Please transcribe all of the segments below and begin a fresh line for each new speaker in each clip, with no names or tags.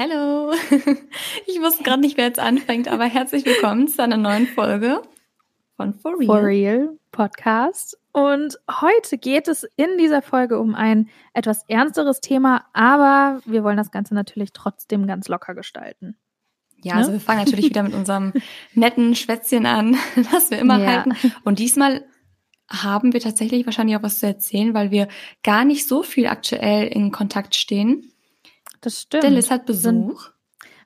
Hallo. Ich wusste gerade nicht, wer jetzt anfängt, aber herzlich willkommen zu einer neuen Folge von For Real.
For Real Podcast. Und heute geht es in dieser Folge um ein etwas ernsteres Thema, aber wir wollen das Ganze natürlich trotzdem ganz locker gestalten.
Ja, ne? also wir fangen natürlich wieder mit unserem netten Schwätzchen an, das wir immer ja. halten. Und diesmal haben wir tatsächlich wahrscheinlich auch was zu erzählen, weil wir gar nicht so viel aktuell in Kontakt stehen.
Das stimmt.
Denn Liz hat Besuch.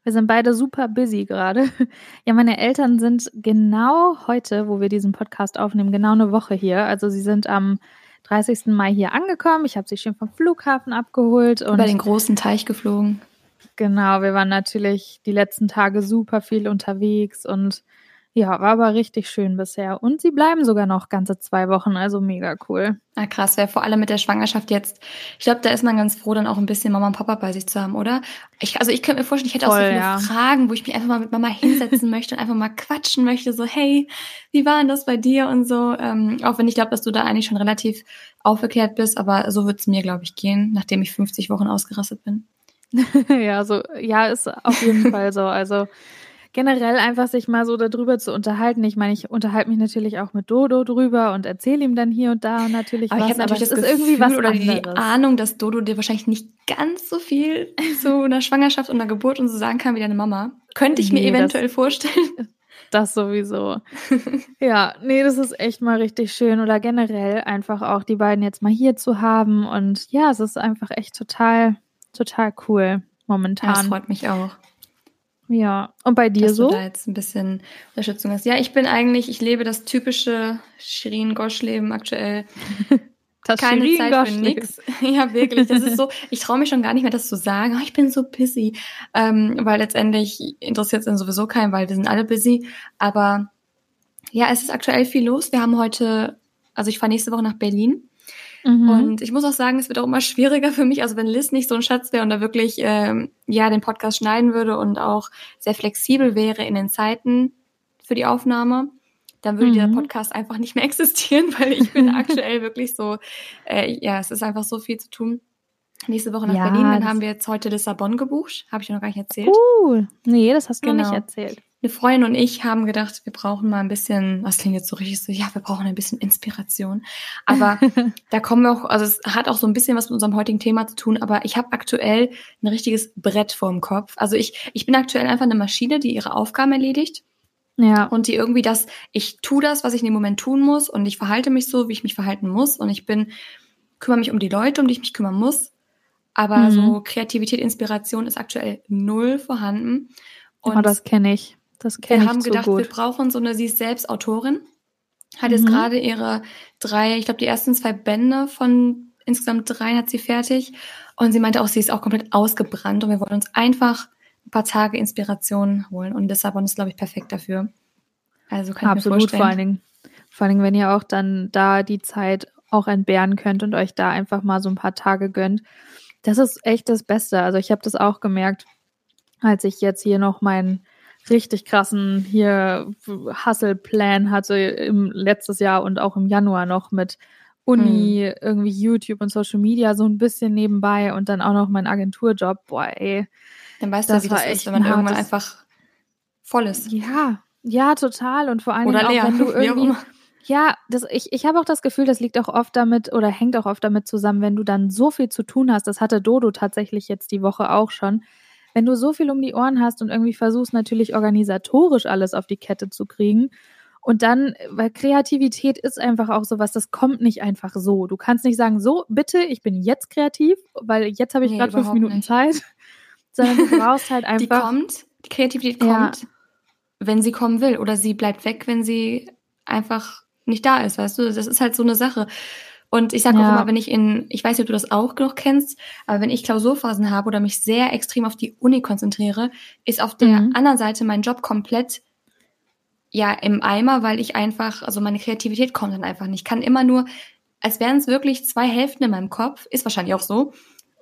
Wir sind beide super busy gerade. Ja, meine Eltern sind genau heute, wo wir diesen Podcast aufnehmen, genau eine Woche hier. Also sie sind am 30. Mai hier angekommen. Ich habe sie schön vom Flughafen abgeholt.
Und Über den großen Teich geflogen.
Genau, wir waren natürlich die letzten Tage super viel unterwegs und ja, war aber richtig schön bisher. Und sie bleiben sogar noch ganze zwei Wochen, also mega cool.
Ah, krass, wäre vor allem mit der Schwangerschaft jetzt. Ich glaube, da ist man ganz froh, dann auch ein bisschen Mama und Papa bei sich zu haben, oder? Ich, also ich könnte mir vorstellen, ich hätte Voll, auch so viele ja. Fragen, wo ich mich einfach mal mit Mama hinsetzen möchte und einfach mal quatschen möchte, so, hey, wie war denn das bei dir und so. Ähm, auch wenn ich glaube, dass du da eigentlich schon relativ aufgeklärt bist, aber so wird es mir, glaube ich, gehen, nachdem ich 50 Wochen ausgerastet bin.
ja, so, ja, ist auf jeden Fall so. Also generell einfach sich mal so darüber zu unterhalten. Ich meine, ich unterhalte mich natürlich auch mit Dodo drüber und erzähle ihm dann hier und da natürlich
aber
was.
Ich habe natürlich das ist Gefühl irgendwie was oder anderes. die Ahnung, dass Dodo dir wahrscheinlich nicht ganz so viel zu einer Schwangerschaft und einer Geburt und so sagen kann wie deine Mama. Könnte ich nee, mir eventuell
das,
vorstellen.
Das sowieso. ja, nee, das ist echt mal richtig schön. Oder generell einfach auch die beiden jetzt mal hier zu haben. Und ja, es ist einfach echt total, total cool momentan.
das freut mich auch.
Ja, und bei dir
dass
so?
Du da jetzt ein bisschen Unterstützung hast. Ja, ich bin eigentlich, ich lebe das typische Shirin-Gosch-Leben aktuell.
Das Keine Shirin Zeit für nix.
Ja, wirklich. Das ist so, ich traue mich schon gar nicht mehr, das zu sagen. Oh, ich bin so busy. Ähm, weil letztendlich interessiert es dann sowieso keinen, weil wir sind alle busy. Aber ja, es ist aktuell viel los. Wir haben heute, also ich fahre nächste Woche nach Berlin. Mhm. Und ich muss auch sagen, es wird auch immer schwieriger für mich. Also wenn Liz nicht so ein Schatz wäre und da wirklich ähm, ja den Podcast schneiden würde und auch sehr flexibel wäre in den Zeiten für die Aufnahme, dann würde mhm. dieser Podcast einfach nicht mehr existieren, weil ich bin aktuell wirklich so, äh, ja, es ist einfach so viel zu tun. Nächste Woche nach ja, Berlin, dann haben wir jetzt heute Lissabon gebucht. Habe ich noch gar nicht erzählt.
Cool. Nee, das hast du genau. noch nicht erzählt
eine Freundin und ich haben gedacht, wir brauchen mal ein bisschen, was klingt jetzt so richtig so, ja, wir brauchen ein bisschen Inspiration. Aber da kommen wir auch, also es hat auch so ein bisschen was mit unserem heutigen Thema zu tun, aber ich habe aktuell ein richtiges Brett vorm Kopf. Also ich, ich bin aktuell einfach eine Maschine, die ihre Aufgaben erledigt. Ja. Und die irgendwie das, ich tue das, was ich in dem Moment tun muss und ich verhalte mich so, wie ich mich verhalten muss und ich bin, kümmere mich um die Leute, um die ich mich kümmern muss. Aber mhm. so Kreativität, Inspiration ist aktuell null vorhanden.
Und oh, das kenne ich. Das kenne
ich Wir haben gedacht,
gut.
wir brauchen so eine, sie ist selbst Autorin, hat mhm. jetzt gerade ihre drei, ich glaube die ersten zwei Bände von insgesamt drei hat sie fertig und sie meinte auch, sie ist auch komplett ausgebrannt und wir wollen uns einfach ein paar Tage Inspiration holen und Lissabon ist, glaube ich, perfekt dafür. Also kann
Absolut,
ich mir vorstellen.
vor allen Dingen. Vor allen Dingen, wenn ihr auch dann da die Zeit auch entbehren könnt und euch da einfach mal so ein paar Tage gönnt. Das ist echt das Beste. Also ich habe das auch gemerkt, als ich jetzt hier noch meinen richtig krassen hier Hustle-Plan hatte im letztes Jahr und auch im Januar noch mit Uni, hm. irgendwie YouTube und Social Media so ein bisschen nebenbei und dann auch noch mein Agenturjob. Boah, ey.
Dann weißt du, wie das ist, wenn man irgendwann einfach voll ist.
Ja, ja, total. Und vor allem auch, wenn du irgendwie. Ja, das, ich, ich habe auch das Gefühl, das liegt auch oft damit oder hängt auch oft damit zusammen, wenn du dann so viel zu tun hast. Das hatte Dodo tatsächlich jetzt die Woche auch schon wenn du so viel um die Ohren hast und irgendwie versuchst natürlich organisatorisch alles auf die Kette zu kriegen und dann, weil Kreativität ist einfach auch sowas, das kommt nicht einfach so. Du kannst nicht sagen, so, bitte, ich bin jetzt kreativ, weil jetzt habe ich nee, gerade fünf Minuten nicht. Zeit, sondern du brauchst halt einfach.
Die kommt, die Kreativität kommt, ja. wenn sie kommen will oder sie bleibt weg, wenn sie einfach nicht da ist, weißt du? Das ist halt so eine Sache. Und ich sage ja. auch immer, wenn ich in, ich weiß nicht, ob du das auch noch kennst, aber wenn ich Klausurphasen habe oder mich sehr extrem auf die Uni konzentriere, ist auf der mhm. anderen Seite mein Job komplett ja im Eimer, weil ich einfach, also meine Kreativität kommt dann einfach nicht. Ich kann immer nur, als wären es wirklich zwei Hälften in meinem Kopf, ist wahrscheinlich auch so.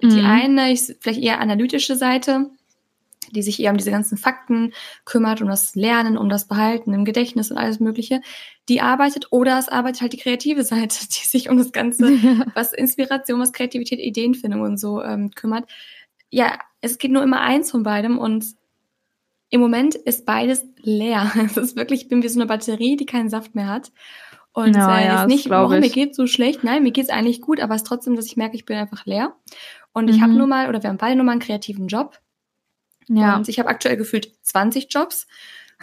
Mhm. Die eine ist vielleicht eher analytische Seite, die sich eher um diese ganzen Fakten kümmert, um das Lernen, um das Behalten im Gedächtnis und alles Mögliche, die arbeitet oder es arbeitet halt die kreative Seite, die sich um das Ganze, was Inspiration, was Kreativität, Ideenfindung und so ähm, kümmert. ja, es geht nur immer eins von beidem und im Moment ist beides leer. Es ist wirklich, ich bin wie so eine Batterie, die keinen Saft mehr hat. Und ja, äh, ja, ist nicht, oh, mir geht's so schlecht. Nein, mir geht's eigentlich gut, aber es ist trotzdem, dass ich merke, ich bin einfach leer. Und mhm. ich habe nur mal, oder wir haben beide nur mal einen kreativen Job. Ja. Und ich habe aktuell gefühlt 20 Jobs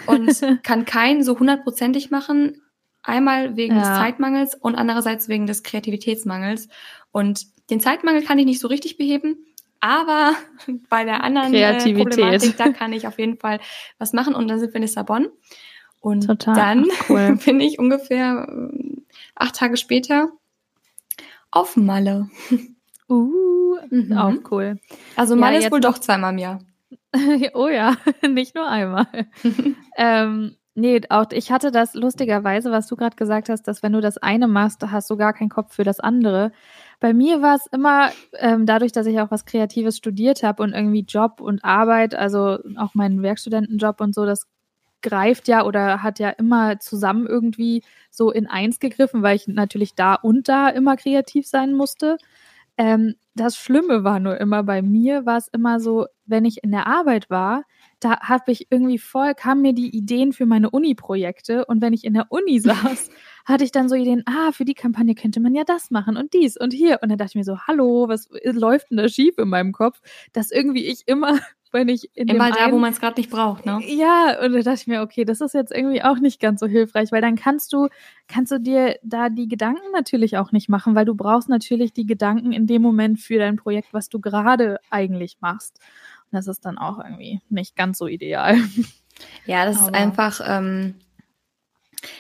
und kann keinen so hundertprozentig machen. Einmal wegen ja. des Zeitmangels und andererseits wegen des Kreativitätsmangels. Und den Zeitmangel kann ich nicht so richtig beheben, aber bei der anderen äh, Problematik, da kann ich auf jeden Fall was machen. Und dann sind wir in Lissabon. Und Total. dann cool. bin ich ungefähr äh, acht Tage später auf Malle.
Uh, mhm. auch cool.
Also Malle ja, ist wohl doch zweimal im Jahr.
oh ja, nicht nur einmal. ähm, nee, auch ich hatte das lustigerweise, was du gerade gesagt hast, dass wenn du das eine machst, hast du gar keinen Kopf für das andere. Bei mir war es immer, ähm, dadurch, dass ich auch was Kreatives studiert habe und irgendwie Job und Arbeit, also auch meinen Werkstudentenjob und so, das greift ja oder hat ja immer zusammen irgendwie so in eins gegriffen, weil ich natürlich da und da immer kreativ sein musste. Ähm, das Schlimme war nur immer bei mir, war es immer so, wenn ich in der Arbeit war, da habe ich irgendwie voll, kamen mir die Ideen für meine Uni-Projekte und wenn ich in der Uni saß, hatte ich dann so Ideen, ah, für die Kampagne könnte man ja das machen und dies und hier. Und dann dachte ich mir so, hallo, was läuft denn da schief in meinem Kopf? Dass irgendwie ich immer wenn ich
in Immer da, einen, wo man es gerade nicht braucht, ne?
Ja, und da dachte ich mir, okay, das ist jetzt irgendwie auch nicht ganz so hilfreich, weil dann kannst du, kannst du dir da die Gedanken natürlich auch nicht machen, weil du brauchst natürlich die Gedanken in dem Moment für dein Projekt, was du gerade eigentlich machst. Und das ist dann auch irgendwie nicht ganz so ideal.
Ja, das Aber ist einfach, ähm,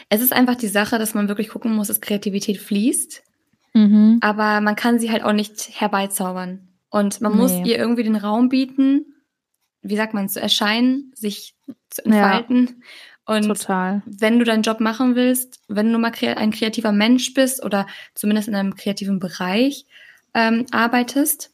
es ist einfach die Sache, dass man wirklich gucken muss, dass Kreativität fließt. Mhm. Aber man kann sie halt auch nicht herbeizaubern. Und man nee. muss ihr irgendwie den Raum bieten, wie sagt man, zu erscheinen, sich zu entfalten. Ja, und total. wenn du deinen Job machen willst, wenn du mal ein kreativer Mensch bist oder zumindest in einem kreativen Bereich ähm, arbeitest,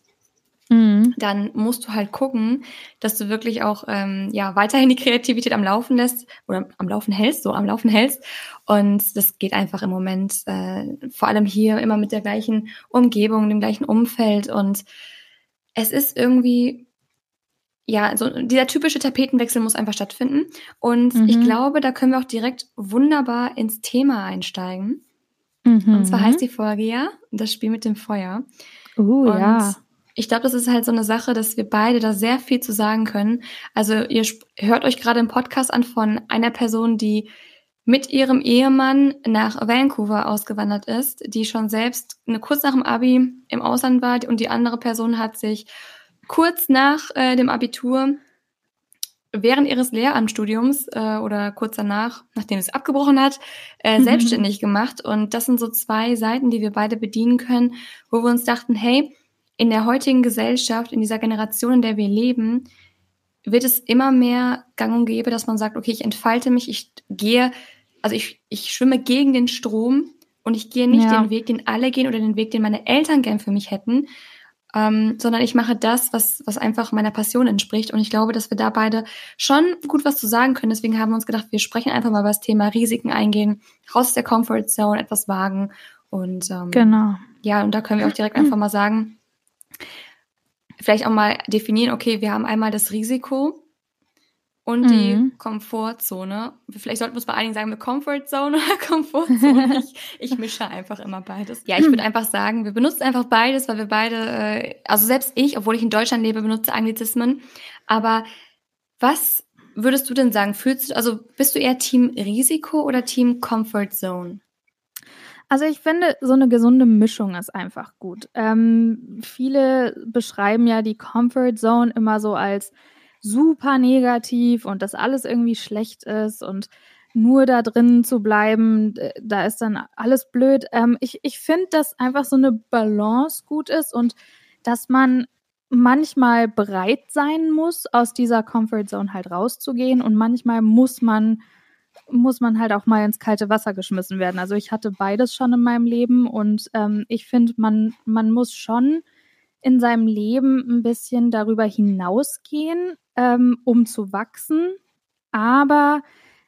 Mhm. dann musst du halt gucken, dass du wirklich auch ähm, ja weiterhin die Kreativität am Laufen lässt oder am Laufen hältst, so am Laufen hältst. Und das geht einfach im Moment, äh, vor allem hier immer mit der gleichen Umgebung, dem gleichen Umfeld. Und es ist irgendwie, ja, so dieser typische Tapetenwechsel muss einfach stattfinden. Und mhm. ich glaube, da können wir auch direkt wunderbar ins Thema einsteigen. Mhm. Und zwar heißt die Folge ja das Spiel mit dem Feuer.
Uh, Und ja
ich glaube, das ist halt so eine Sache, dass wir beide da sehr viel zu sagen können. Also ihr hört euch gerade einen Podcast an von einer Person, die mit ihrem Ehemann nach Vancouver ausgewandert ist, die schon selbst eine, kurz nach dem Abi im Ausland war und die andere Person hat sich kurz nach äh, dem Abitur während ihres Lehramtsstudiums äh, oder kurz danach, nachdem es abgebrochen hat, äh, mhm. selbstständig gemacht. Und das sind so zwei Seiten, die wir beide bedienen können, wo wir uns dachten, hey, in der heutigen Gesellschaft, in dieser Generation, in der wir leben, wird es immer mehr gang und gäbe, dass man sagt, okay, ich entfalte mich, ich gehe, also ich, ich schwimme gegen den Strom und ich gehe nicht ja. den Weg, den alle gehen oder den Weg, den meine Eltern gern für mich hätten, ähm, sondern ich mache das, was, was einfach meiner Passion entspricht. Und ich glaube, dass wir da beide schon gut was zu sagen können. Deswegen haben wir uns gedacht, wir sprechen einfach mal über das Thema Risiken eingehen, raus aus der Comfort Zone, etwas wagen. Und ähm,
genau.
ja, und da können wir auch direkt einfach mal sagen, vielleicht auch mal definieren, okay, wir haben einmal das Risiko und mhm. die Komfortzone. Vielleicht sollten wir es bei einigen sagen, mit Comfortzone oder Komfortzone. ich, ich mische einfach immer beides. Ja, ich würde einfach sagen, wir benutzen einfach beides, weil wir beide, äh, also selbst ich, obwohl ich in Deutschland lebe, benutze Anglizismen. Aber was würdest du denn sagen? Fühlst du, also bist du eher Team Risiko oder Team Comfort Zone?
Also ich finde, so eine gesunde Mischung ist einfach gut. Ähm, viele beschreiben ja die Comfort Zone immer so als super negativ und dass alles irgendwie schlecht ist und nur da drin zu bleiben, da ist dann alles blöd. Ähm, ich ich finde, dass einfach so eine Balance gut ist und dass man manchmal bereit sein muss, aus dieser Comfort Zone halt rauszugehen und manchmal muss man muss man halt auch mal ins kalte Wasser geschmissen werden. Also ich hatte beides schon in meinem Leben und ähm, ich finde, man, man muss schon in seinem Leben ein bisschen darüber hinausgehen, ähm, um zu wachsen. Aber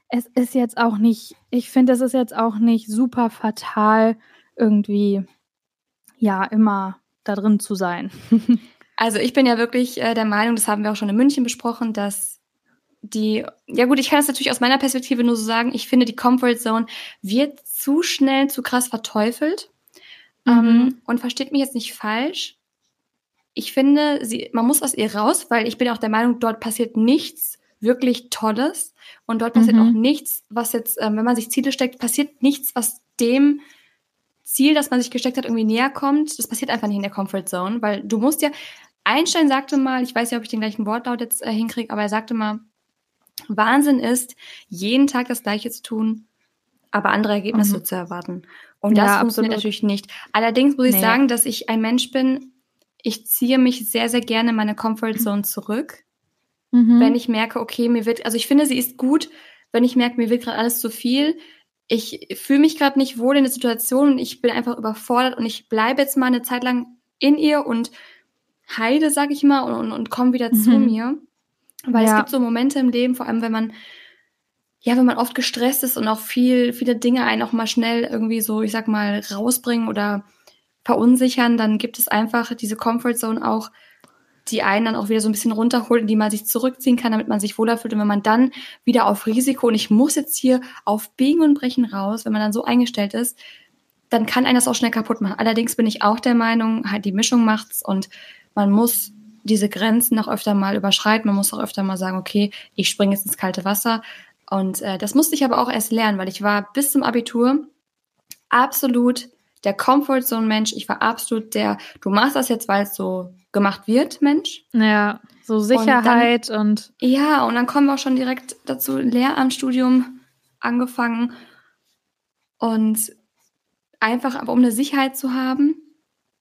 es ist jetzt auch nicht, ich finde, es ist jetzt auch nicht super fatal, irgendwie, ja, immer da drin zu sein.
Also ich bin ja wirklich äh, der Meinung, das haben wir auch schon in München besprochen, dass die, ja gut, ich kann es natürlich aus meiner Perspektive nur so sagen, ich finde, die Comfort Zone wird zu schnell, zu krass verteufelt. Mhm. Ähm, und versteht mich jetzt nicht falsch. Ich finde, sie, man muss aus ihr raus, weil ich bin auch der Meinung, dort passiert nichts wirklich Tolles. Und dort passiert mhm. auch nichts, was jetzt, ähm, wenn man sich Ziele steckt, passiert nichts, was dem Ziel, das man sich gesteckt hat, irgendwie näher kommt. Das passiert einfach nicht in der Comfort Zone, weil du musst ja, Einstein sagte mal, ich weiß nicht, ob ich den gleichen Wortlaut jetzt äh, hinkriege, aber er sagte mal, Wahnsinn ist, jeden Tag das Gleiche zu tun, aber andere Ergebnisse mhm. zu erwarten. Und das ja, funktioniert absolut. natürlich nicht. Allerdings muss ich nee. sagen, dass ich ein Mensch bin, ich ziehe mich sehr, sehr gerne in meine Comfort Zone zurück. Mhm. Wenn ich merke, okay, mir wird, also ich finde, sie ist gut, wenn ich merke, mir wird gerade alles zu viel. Ich fühle mich gerade nicht wohl in der Situation und ich bin einfach überfordert und ich bleibe jetzt mal eine Zeit lang in ihr und heide, sag ich mal, und, und, und komme wieder mhm. zu mir. Weil ja. es gibt so Momente im Leben, vor allem wenn man, ja, wenn man oft gestresst ist und auch viel, viele Dinge einen auch mal schnell irgendwie so, ich sag mal, rausbringen oder verunsichern, dann gibt es einfach diese Comfortzone auch, die einen dann auch wieder so ein bisschen runterholt, in die man sich zurückziehen kann, damit man sich wohler fühlt. Und wenn man dann wieder auf Risiko und ich muss jetzt hier auf Biegen und Brechen raus, wenn man dann so eingestellt ist, dann kann einen das auch schnell kaputt machen. Allerdings bin ich auch der Meinung, halt die Mischung macht's und man muss diese Grenzen auch öfter mal überschreiten. Man muss auch öfter mal sagen, okay, ich springe jetzt ins kalte Wasser. Und äh, das musste ich aber auch erst lernen, weil ich war bis zum Abitur absolut der Comfort Zone Mensch. Ich war absolut der, du machst das jetzt, weil es so gemacht wird, Mensch.
Ja, so Sicherheit und, dann, und
ja, und dann kommen wir auch schon direkt dazu Lehramtsstudium angefangen und einfach aber um eine Sicherheit zu haben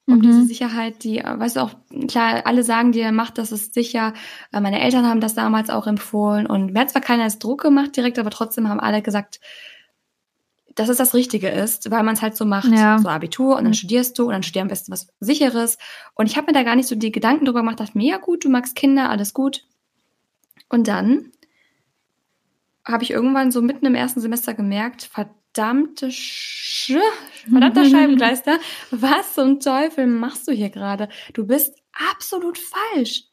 um mhm. diese Sicherheit, die, weißt du auch, klar, alle sagen dir, mach das ist sicher. Äh, meine Eltern haben das damals auch empfohlen und mir hat zwar keiner als Druck gemacht direkt, aber trotzdem haben alle gesagt, dass es das Richtige ist, weil man es halt so macht, ja. so Abitur und dann mhm. studierst du und dann studier am besten was Sicheres. Und ich habe mir da gar nicht so die Gedanken drüber gemacht, dachte mir, ja gut, du magst Kinder, alles gut. Und dann habe ich irgendwann so mitten im ersten Semester gemerkt, verdammte Sch verdammter Scheibenkleister, was zum Teufel machst du hier gerade? Du bist absolut falsch.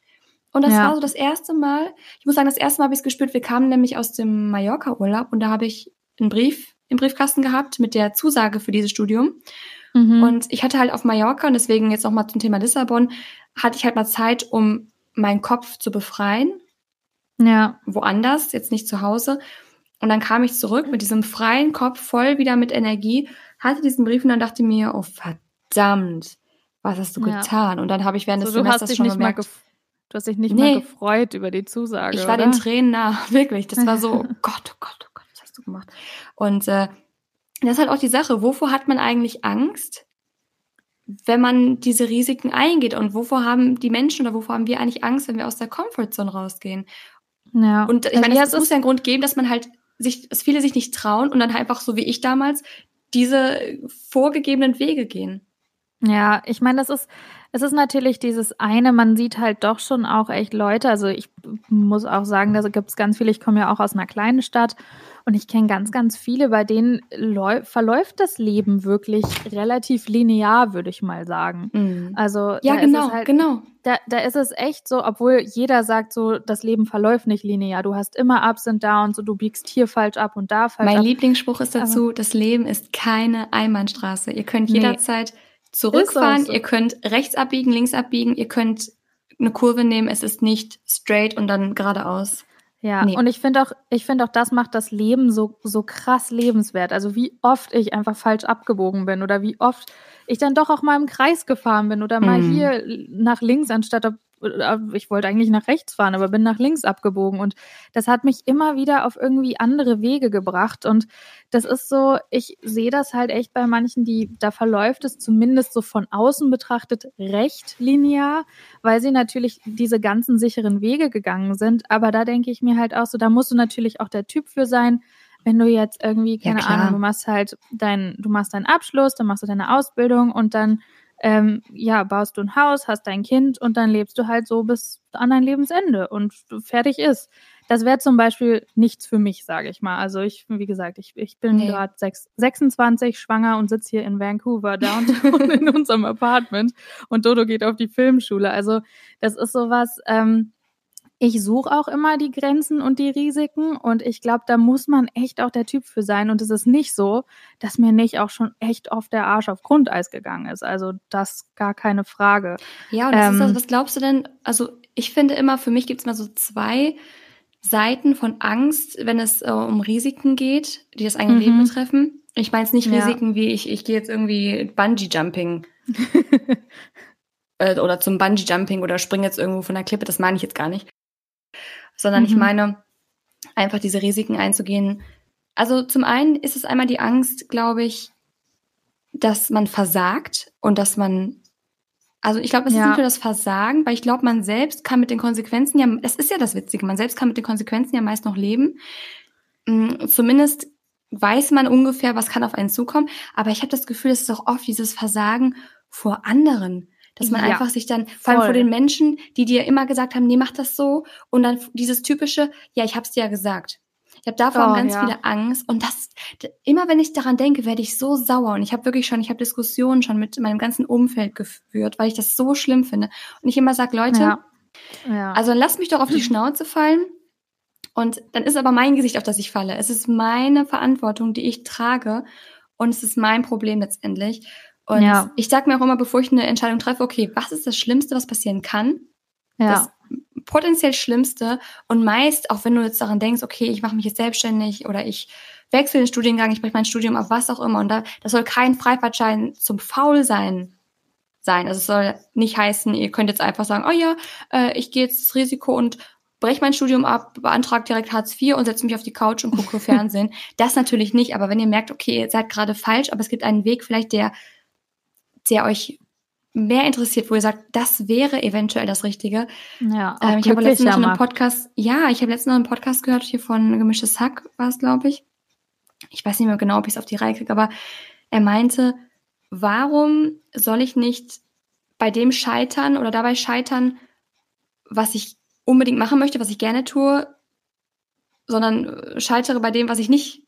Und das ja. war so das erste Mal, ich muss sagen, das erste Mal habe ich es gespürt, wir kamen nämlich aus dem Mallorca-Urlaub und da habe ich einen Brief im Briefkasten gehabt mit der Zusage für dieses Studium. Mhm. Und ich hatte halt auf Mallorca, und deswegen jetzt nochmal zum Thema Lissabon, hatte ich halt mal Zeit, um meinen Kopf zu befreien. Ja. Woanders, jetzt nicht zu Hause. Und dann kam ich zurück mit diesem freien Kopf, voll wieder mit Energie, hatte diesen Brief und dann dachte mir, oh verdammt, was hast du ja. getan? Und dann habe ich während so, des Semesters schon gemerkt,
Du hast dich nicht nee. mal gefreut über die Zusage.
Ich war
oder?
den Tränen nah, wirklich. Das war so, oh Gott, oh Gott, oh gemacht? Und äh, das ist halt auch die Sache, wovor hat man eigentlich Angst, wenn man diese Risiken eingeht? Und wovor haben die Menschen oder wovor haben wir eigentlich Angst, wenn wir aus der Comfortzone rausgehen? Ja. Und ich meine, es muss ja einen Grund geben, dass man halt sich, dass viele sich nicht trauen und dann halt einfach so wie ich damals diese vorgegebenen Wege gehen.
Ja, ich meine, das ist, es ist natürlich dieses eine, man sieht halt doch schon auch echt Leute, also ich muss auch sagen, da gibt es ganz viele, ich komme ja auch aus einer kleinen Stadt und ich kenne ganz, ganz viele, bei denen verläuft das Leben wirklich relativ linear, würde ich mal sagen. Mhm. Also
ja, genau, halt, genau.
Da, da ist es echt so, obwohl jeder sagt so, das Leben verläuft nicht linear. Du hast immer Ups und Downs und du biegst hier falsch ab und da falsch
mein
ab.
Mein Lieblingsspruch ist dazu, Aber das Leben ist keine Einbahnstraße. Ihr könnt jederzeit nee. Zurückfahren, so. ihr könnt rechts abbiegen, links abbiegen, ihr könnt eine Kurve nehmen, es ist nicht straight und dann geradeaus.
Ja, nee. und ich finde auch, ich finde auch, das macht das Leben so, so krass lebenswert. Also wie oft ich einfach falsch abgebogen bin oder wie oft ich dann doch auch mal im Kreis gefahren bin oder mal mhm. hier nach links anstatt ich wollte eigentlich nach rechts fahren, aber bin nach links abgebogen. Und das hat mich immer wieder auf irgendwie andere Wege gebracht. Und das ist so, ich sehe das halt echt bei manchen, die, da verläuft es zumindest so von außen betrachtet recht linear, weil sie natürlich diese ganzen sicheren Wege gegangen sind. Aber da denke ich mir halt auch so, da musst du natürlich auch der Typ für sein, wenn du jetzt irgendwie, keine ja, Ahnung, du machst halt dein, du machst deinen Abschluss, dann machst du deine Ausbildung und dann ähm, ja, baust du ein Haus, hast dein Kind und dann lebst du halt so bis an dein Lebensende und fertig ist. Das wäre zum Beispiel nichts für mich, sage ich mal. Also ich, wie gesagt, ich, ich bin nee. gerade 26, schwanger und sitze hier in Vancouver downtown in unserem Apartment und Dodo geht auf die Filmschule. Also das ist sowas, ähm, ich suche auch immer die Grenzen und die Risiken und ich glaube, da muss man echt auch der Typ für sein. Und es ist nicht so, dass mir nicht auch schon echt oft der Arsch auf Grundeis gegangen ist. Also das gar keine Frage.
Ja, und ähm, also, was glaubst du denn? Also ich finde immer, für mich gibt es mal so zwei Seiten von Angst, wenn es äh, um Risiken geht, die das eigene mhm. Leben betreffen. Ich meine es nicht Risiken ja. wie ich, ich gehe jetzt irgendwie Bungee-Jumping äh, oder zum Bungee-Jumping oder springe jetzt irgendwo von der Klippe, das meine ich jetzt gar nicht. Sondern mhm. ich meine einfach diese Risiken einzugehen. Also zum einen ist es einmal die Angst, glaube ich, dass man versagt und dass man also ich glaube, es ja. ist nicht nur das Versagen, weil ich glaube, man selbst kann mit den Konsequenzen ja, das ist ja das Witzige, man selbst kann mit den Konsequenzen ja meist noch leben. Mm, zumindest weiß man ungefähr, was kann auf einen zukommen. Aber ich habe das Gefühl, es ist auch oft dieses Versagen vor anderen. Dass man ja, einfach sich dann, vor allem vor den Menschen, die dir immer gesagt haben, nee, mach das so. Und dann dieses typische, ja, ich hab's dir ja gesagt. Ich habe davor oh, ganz ja. viele Angst und das immer wenn ich daran denke, werde ich so sauer und ich habe wirklich schon, ich habe Diskussionen schon mit meinem ganzen Umfeld geführt, weil ich das so schlimm finde und ich immer sage, Leute, ja. Ja. also lasst mich doch auf die Schnauze fallen und dann ist aber mein Gesicht, auf das ich falle. Es ist meine Verantwortung, die ich trage und es ist mein Problem letztendlich. Und ja. ich sage mir auch immer, bevor ich eine Entscheidung treffe, okay, was ist das Schlimmste, was passieren kann? Ja. Das potenziell Schlimmste. Und meist, auch wenn du jetzt daran denkst, okay, ich mache mich jetzt selbstständig oder ich wechsle den Studiengang, ich breche mein Studium ab, was auch immer. Und da, das soll kein Freifahrtschein zum Faulsein sein. Also es soll nicht heißen, ihr könnt jetzt einfach sagen, oh ja, äh, ich gehe jetzt das Risiko und breche mein Studium ab, beantrage direkt Hartz IV und setze mich auf die Couch und gucke Fernsehen. Das natürlich nicht, aber wenn ihr merkt, okay, ihr seid gerade falsch, aber es gibt einen Weg vielleicht, der, der euch mehr interessiert, wo ihr sagt, das wäre eventuell das Richtige. Ja, ähm, ich habe letztens noch einen Podcast, ja, ich habe letztens noch einen Podcast gehört hier von Gemischtes Hack, war es, glaube ich. Ich weiß nicht mehr genau, ob ich es auf die Reihe kriege, aber er meinte, warum soll ich nicht bei dem scheitern oder dabei scheitern, was ich unbedingt machen möchte, was ich gerne tue, sondern scheitere bei dem, was ich nicht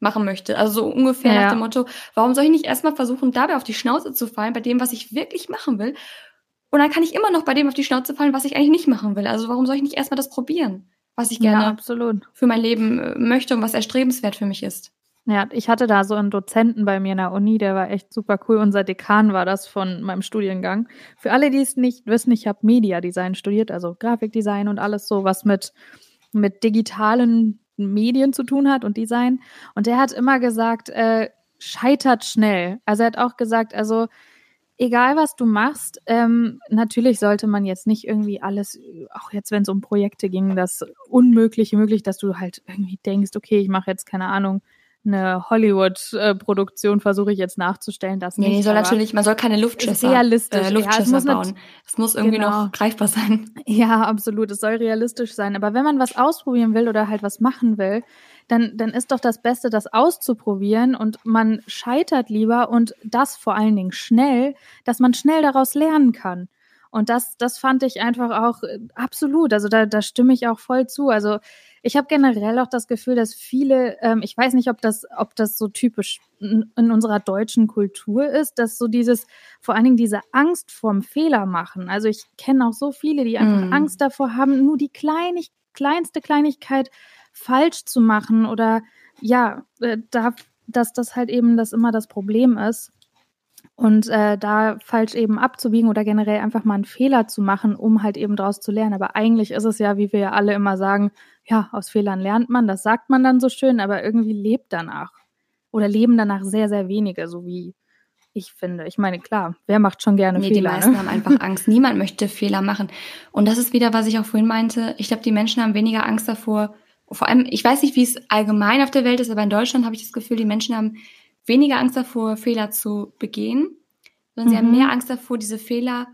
machen möchte. Also so ungefähr ja. nach dem Motto, warum soll ich nicht erstmal versuchen, dabei auf die Schnauze zu fallen, bei dem, was ich wirklich machen will? Und dann kann ich immer noch bei dem auf die Schnauze fallen, was ich eigentlich nicht machen will. Also warum soll ich nicht erstmal das probieren, was ich gerne
ja, absolut.
für mein Leben äh, möchte und was erstrebenswert für mich ist?
Ja, ich hatte da so einen Dozenten bei mir in der Uni, der war echt super cool. Unser Dekan war das von meinem Studiengang. Für alle, die es nicht wissen, ich habe Media Design studiert, also Grafikdesign und alles so, was mit, mit digitalen Medien zu tun hat und Design. Und der hat immer gesagt, äh, scheitert schnell. Also er hat auch gesagt, also egal was du machst, ähm, natürlich sollte man jetzt nicht irgendwie alles, auch jetzt wenn es um Projekte ging, das Unmögliche möglich, dass du halt irgendwie denkst, okay, ich mache jetzt keine Ahnung, eine Hollywood-Produktion versuche ich jetzt nachzustellen, das
nee, nicht. Nee, soll natürlich, man soll keine Luftschiffe,
realistisch. Äh,
ja, bauen. Das muss irgendwie genau. noch greifbar sein.
Ja, absolut. Es soll realistisch sein. Aber wenn man was ausprobieren will oder halt was machen will, dann, dann ist doch das Beste, das auszuprobieren und man scheitert lieber und das vor allen Dingen schnell, dass man schnell daraus lernen kann. Und das, das fand ich einfach auch äh, absolut. Also da, da stimme ich auch voll zu. Also ich habe generell auch das Gefühl, dass viele, ähm, ich weiß nicht, ob das, ob das so typisch in, in unserer deutschen Kultur ist, dass so dieses, vor allen Dingen diese Angst vorm Fehler machen. Also ich kenne auch so viele, die einfach mm. Angst davor haben, nur die kleinig, kleinste Kleinigkeit falsch zu machen oder ja, äh, da, dass das halt eben das immer das Problem ist. Und äh, da falsch eben abzubiegen oder generell einfach mal einen Fehler zu machen, um halt eben daraus zu lernen. Aber eigentlich ist es ja, wie wir ja alle immer sagen, ja, aus Fehlern lernt man, das sagt man dann so schön, aber irgendwie lebt danach. Oder leben danach sehr, sehr wenige, so wie ich finde. Ich meine, klar, wer macht schon gerne nee, Fehler?
Die meisten ne? haben einfach Angst. Niemand möchte Fehler machen. Und das ist wieder, was ich auch vorhin meinte. Ich glaube, die Menschen haben weniger Angst davor. Vor allem, ich weiß nicht, wie es allgemein auf der Welt ist, aber in Deutschland habe ich das Gefühl, die Menschen haben weniger Angst davor, Fehler zu begehen, sondern mhm. sie haben mhm. mehr Angst davor, diese Fehler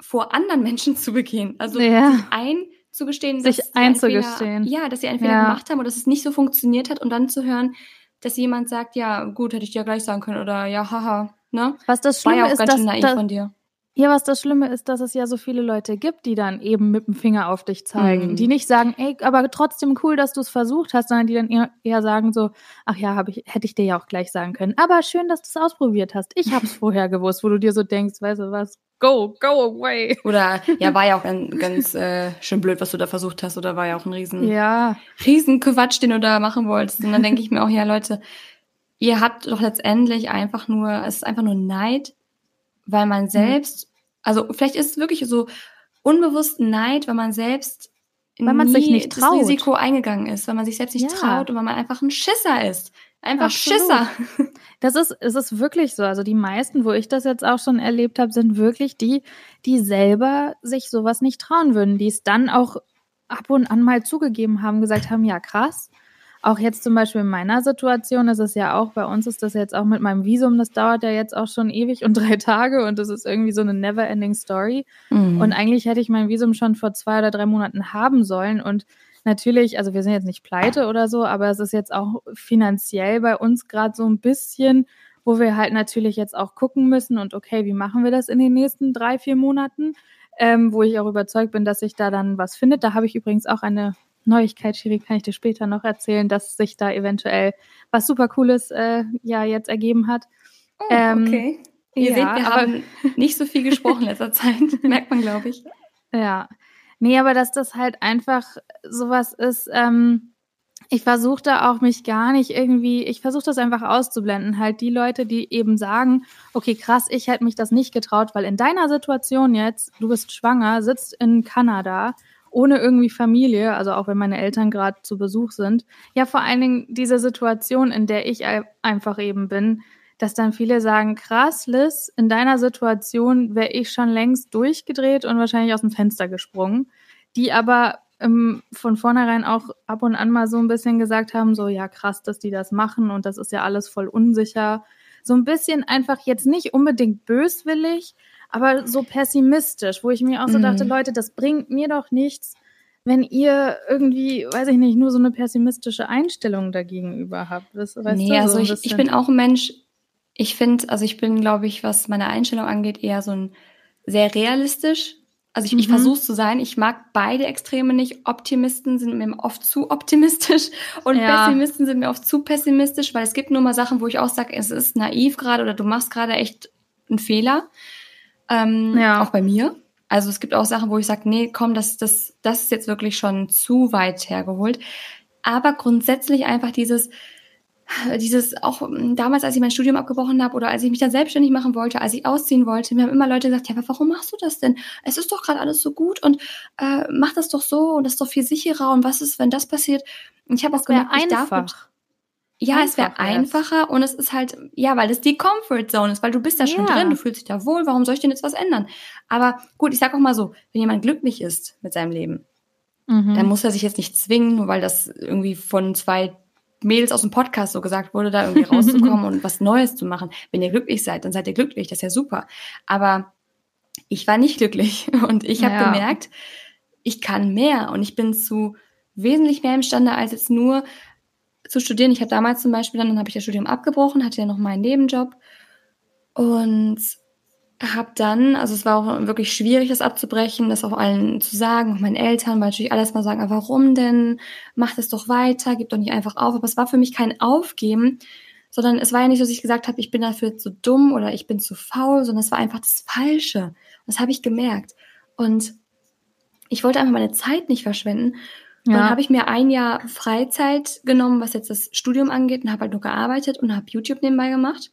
vor anderen Menschen zu begehen. Also ja. sich einzugestehen,
sich einzugestehen.
Fehler, ja, dass sie einen Fehler ja. gemacht haben oder dass es nicht so funktioniert hat und dann zu hören, dass jemand sagt, ja, gut, hätte ich dir gleich sagen können oder ja, haha, ne?
Was das Schlimme War ja auch ist, ganz dass, schön naiv dass, von dir. Ja, was das Schlimme ist, dass es ja so viele Leute gibt, die dann eben mit dem Finger auf dich zeigen, mhm. die nicht sagen, ey, aber trotzdem cool, dass du es versucht hast, sondern die dann eher, eher sagen so, ach ja, hab ich, hätte ich dir ja auch gleich sagen können. Aber schön, dass du es ausprobiert hast. Ich habe es vorher gewusst, wo du dir so denkst, weißt du was, go, go away.
Oder ja, war ja auch ein, ganz äh, schön blöd, was du da versucht hast, oder war ja auch ein riesen, ja. riesen Quatsch, den du da machen wolltest. Und dann denke ich mir auch, ja, Leute, ihr habt doch letztendlich einfach nur, es ist einfach nur Neid weil man mhm. selbst, also vielleicht ist es wirklich so unbewusst Neid, weil man selbst
weil man sich nicht traut.
das Risiko eingegangen ist, weil man sich selbst nicht ja. traut und weil man einfach ein Schisser ist. Einfach Absolut. Schisser.
Das ist, es ist wirklich so. Also die meisten, wo ich das jetzt auch schon erlebt habe, sind wirklich die, die selber sich sowas nicht trauen würden, die es dann auch ab und an mal zugegeben haben, gesagt haben, ja krass, auch jetzt zum Beispiel in meiner Situation ist es ja auch, bei uns ist das jetzt auch mit meinem Visum, das dauert ja jetzt auch schon ewig und drei Tage und das ist irgendwie so eine never-ending Story. Mhm. Und eigentlich hätte ich mein Visum schon vor zwei oder drei Monaten haben sollen und natürlich, also wir sind jetzt nicht pleite oder so, aber es ist jetzt auch finanziell bei uns gerade so ein bisschen, wo wir halt natürlich jetzt auch gucken müssen und okay, wie machen wir das in den nächsten drei, vier Monaten? Ähm, wo ich auch überzeugt bin, dass sich da dann was findet. Da habe ich übrigens auch eine Neuigkeit, Shiri, kann ich dir später noch erzählen, dass sich da eventuell was super Cooles äh, ja jetzt ergeben hat.
Oh, ähm, okay. Ihr ja, seht, wir haben nicht so viel gesprochen in letzter Zeit, merkt man, glaube ich.
Ja. Nee, aber dass das halt einfach sowas ist, ähm, ich versuche da auch mich gar nicht irgendwie, ich versuche das einfach auszublenden. Halt die Leute, die eben sagen, okay, krass, ich hätte mich das nicht getraut, weil in deiner Situation jetzt, du bist schwanger, sitzt in Kanada ohne irgendwie Familie, also auch wenn meine Eltern gerade zu Besuch sind. Ja, vor allen Dingen diese Situation, in der ich einfach eben bin, dass dann viele sagen, krass, Liz, in deiner Situation wäre ich schon längst durchgedreht und wahrscheinlich aus dem Fenster gesprungen, die aber ähm, von vornherein auch ab und an mal so ein bisschen gesagt haben, so ja krass, dass die das machen und das ist ja alles voll unsicher. So ein bisschen einfach jetzt nicht unbedingt böswillig, aber so pessimistisch, wo ich mir auch so dachte, mhm. Leute, das bringt mir doch nichts, wenn ihr irgendwie, weiß ich nicht, nur so eine pessimistische Einstellung dagegenüber habt. Das,
weißt nee, du, so also ich, ich bin auch ein Mensch, ich finde, also ich bin, glaube ich, was meine Einstellung angeht, eher so ein sehr realistisch. Also ich, mhm. ich versuche es zu sein. Ich mag beide Extreme nicht. Optimisten sind mir oft zu optimistisch und ja. Pessimisten sind mir oft zu pessimistisch, weil es gibt nur mal Sachen, wo ich auch sage, es ist naiv gerade oder du machst gerade echt einen Fehler. Ähm, ja. Auch bei mir. Also es gibt auch Sachen, wo ich sage, nee, komm, das, das, das ist jetzt wirklich schon zu weit hergeholt. Aber grundsätzlich einfach dieses, dieses auch damals, als ich mein Studium abgebrochen habe oder als ich mich dann selbstständig machen wollte, als ich ausziehen wollte, mir haben immer Leute gesagt, ja, aber warum machst du das denn? Es ist doch gerade alles so gut und äh, mach das doch so und das ist doch viel sicherer und was ist, wenn das passiert? Und ich habe auch gemerkt, ich darf mit, ja, Einfach es wäre einfacher und es ist halt, ja, weil es die Comfort Zone ist, weil du bist da schon ja. drin, du fühlst dich da wohl, warum soll ich denn jetzt was ändern? Aber gut, ich sag auch mal so, wenn jemand glücklich ist mit seinem Leben, mhm. dann muss er sich jetzt nicht zwingen, nur weil das irgendwie von zwei Mädels aus dem Podcast so gesagt wurde, da irgendwie rauszukommen und was Neues zu machen. Wenn ihr glücklich seid, dann seid ihr glücklich, das ist ja super. Aber ich war nicht glücklich und ich habe ja. gemerkt, ich kann mehr und ich bin zu wesentlich mehr imstande als jetzt nur zu studieren. Ich habe damals zum Beispiel dann, dann habe ich das Studium abgebrochen, hatte ja noch meinen Nebenjob und habe dann, also es war auch wirklich schwierig, das abzubrechen, das auch allen zu sagen, auch meinen Eltern, weil natürlich alles mal sagen, warum denn? Mach das doch weiter, gib doch nicht einfach auf. Aber es war für mich kein Aufgeben, sondern es war ja nicht so, dass ich gesagt habe, ich bin dafür zu dumm oder ich bin zu faul, sondern es war einfach das Falsche. Das habe ich gemerkt. Und ich wollte einfach meine Zeit nicht verschwenden ja. Dann habe ich mir ein Jahr Freizeit genommen, was jetzt das Studium angeht, und habe halt nur gearbeitet und habe YouTube nebenbei gemacht.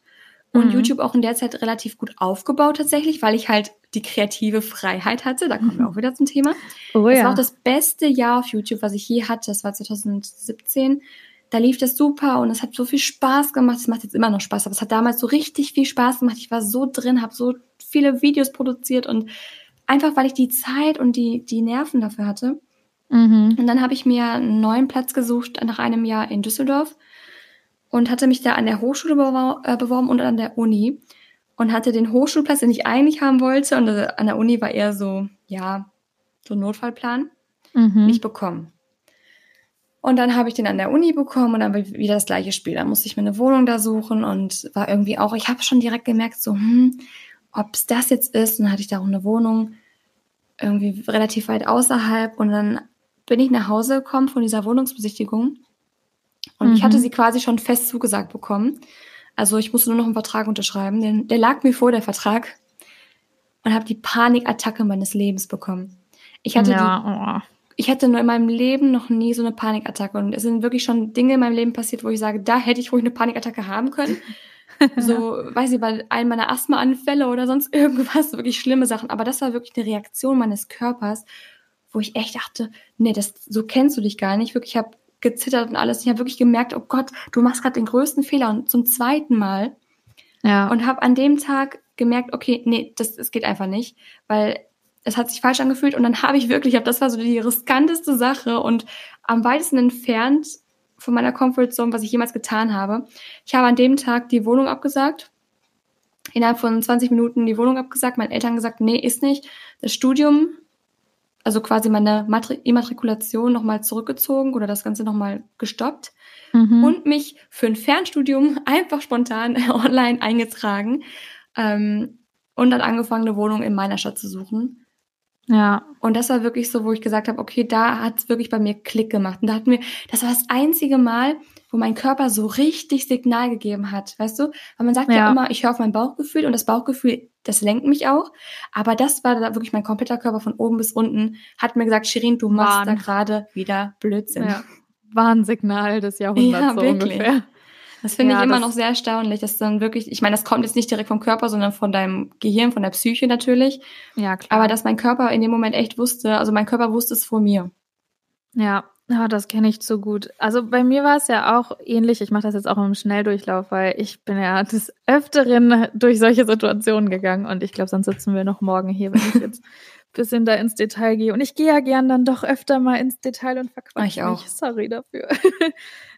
Und mhm. YouTube auch in der Zeit relativ gut aufgebaut tatsächlich, weil ich halt die kreative Freiheit hatte. Da kommen wir auch wieder zum Thema. Oh, das ja. war auch das beste Jahr auf YouTube, was ich je hatte. Das war 2017. Da lief das super und es hat so viel Spaß gemacht. Es macht jetzt immer noch Spaß, aber es hat damals so richtig viel Spaß gemacht. Ich war so drin, habe so viele Videos produziert und einfach, weil ich die Zeit und die, die Nerven dafür hatte. Mhm. Und dann habe ich mir einen neuen Platz gesucht nach einem Jahr in Düsseldorf und hatte mich da an der Hochschule äh, beworben und an der Uni und hatte den Hochschulplatz, den ich eigentlich haben wollte. Und äh, an der Uni war eher so, ja, so ein Notfallplan, mhm. nicht bekommen. Und dann habe ich den an der Uni bekommen und dann wieder das gleiche Spiel. Dann musste ich mir eine Wohnung da suchen und war irgendwie auch, ich habe schon direkt gemerkt, so, hm, ob es das jetzt ist. Und dann hatte ich da auch eine Wohnung irgendwie relativ weit außerhalb. Und dann bin ich nach Hause gekommen von dieser Wohnungsbesichtigung. Und mhm. ich hatte mhm. sie quasi schon fest zugesagt bekommen. Also ich musste nur noch einen Vertrag unterschreiben. Den, der lag mir vor, der Vertrag. Und habe die Panikattacke meines Lebens bekommen. Ich hatte ja, die, oh ich hatte nur in meinem Leben noch nie so eine Panikattacke. Und es sind wirklich schon Dinge in meinem Leben passiert, wo ich sage, da hätte ich ruhig eine Panikattacke haben können. so, weiß ich, bei einem meiner Asthmaanfälle oder sonst irgendwas, wirklich schlimme Sachen. Aber das war wirklich eine Reaktion meines Körpers, wo ich echt dachte, nee, das, so kennst du dich gar nicht. Wirklich, ich habe gezittert und alles. Ich habe wirklich gemerkt, oh Gott, du machst gerade den größten Fehler und zum zweiten Mal. Ja. Und habe an dem Tag gemerkt, okay, nee, das, das geht einfach nicht, weil es hat sich falsch angefühlt und dann habe ich wirklich, das war so die riskanteste Sache und am weitesten entfernt von meiner Comfortzone, was ich jemals getan habe. Ich habe an dem Tag die Wohnung abgesagt, innerhalb von 20 Minuten die Wohnung abgesagt, meinen Eltern gesagt, nee, ist nicht. Das Studium, also quasi meine Immatrikulation nochmal zurückgezogen oder das Ganze nochmal gestoppt mhm. und mich für ein Fernstudium einfach spontan online eingetragen ähm, und dann angefangen, eine Wohnung in meiner Stadt zu suchen. Ja. Und das war wirklich so, wo ich gesagt habe, okay, da hat es wirklich bei mir Klick gemacht. Und da hatten wir, das war das einzige Mal, wo mein Körper so richtig Signal gegeben hat, weißt du? Weil man sagt ja, ja immer, ich höre auf mein Bauchgefühl und das Bauchgefühl, das lenkt mich auch. Aber das war da wirklich mein kompletter Körper von oben bis unten, hat mir gesagt, Shirin, du machst Warn. da gerade wieder Blödsinn. Ja.
Warnsignal des Jahrhunderts ja, so ungefähr.
Das finde ja, ich immer noch sehr erstaunlich, dass dann wirklich, ich meine, das kommt jetzt nicht direkt vom Körper, sondern von deinem Gehirn, von der Psyche natürlich. Ja, klar. Aber dass mein Körper in dem Moment echt wusste, also mein Körper wusste es vor mir.
Ja, ja das kenne ich zu gut. Also bei mir war es ja auch ähnlich. Ich mache das jetzt auch im Schnelldurchlauf, weil ich bin ja des Öfteren durch solche Situationen gegangen und ich glaube, sonst sitzen wir noch morgen hier, wenn ich jetzt bisschen da ins Detail gehe. Und ich gehe ja gern dann doch öfter mal ins Detail und verquatsche ich auch. Mich. Sorry dafür.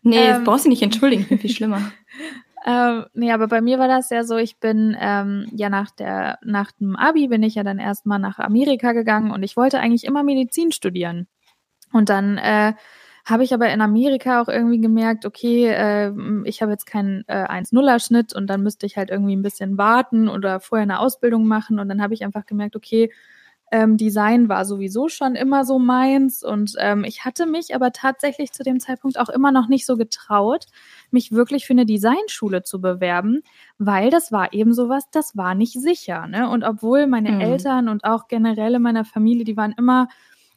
Nee, ähm, brauchst du nicht entschuldigen, viel schlimmer.
ähm, nee, aber bei mir war das ja so, ich bin ähm, ja nach der nach dem Abi bin ich ja dann erstmal nach Amerika gegangen und ich wollte eigentlich immer Medizin studieren. Und dann äh, habe ich aber in Amerika auch irgendwie gemerkt, okay, äh, ich habe jetzt keinen äh, 1-0er-Schnitt und dann müsste ich halt irgendwie ein bisschen warten oder vorher eine Ausbildung machen. Und dann habe ich einfach gemerkt, okay, ähm, Design war sowieso schon immer so meins und ähm, ich hatte mich aber tatsächlich zu dem Zeitpunkt auch immer noch nicht so getraut, mich wirklich für eine Designschule zu bewerben, weil das war eben sowas, das war nicht sicher. Ne? Und obwohl meine mhm. Eltern und auch generell meiner Familie, die waren immer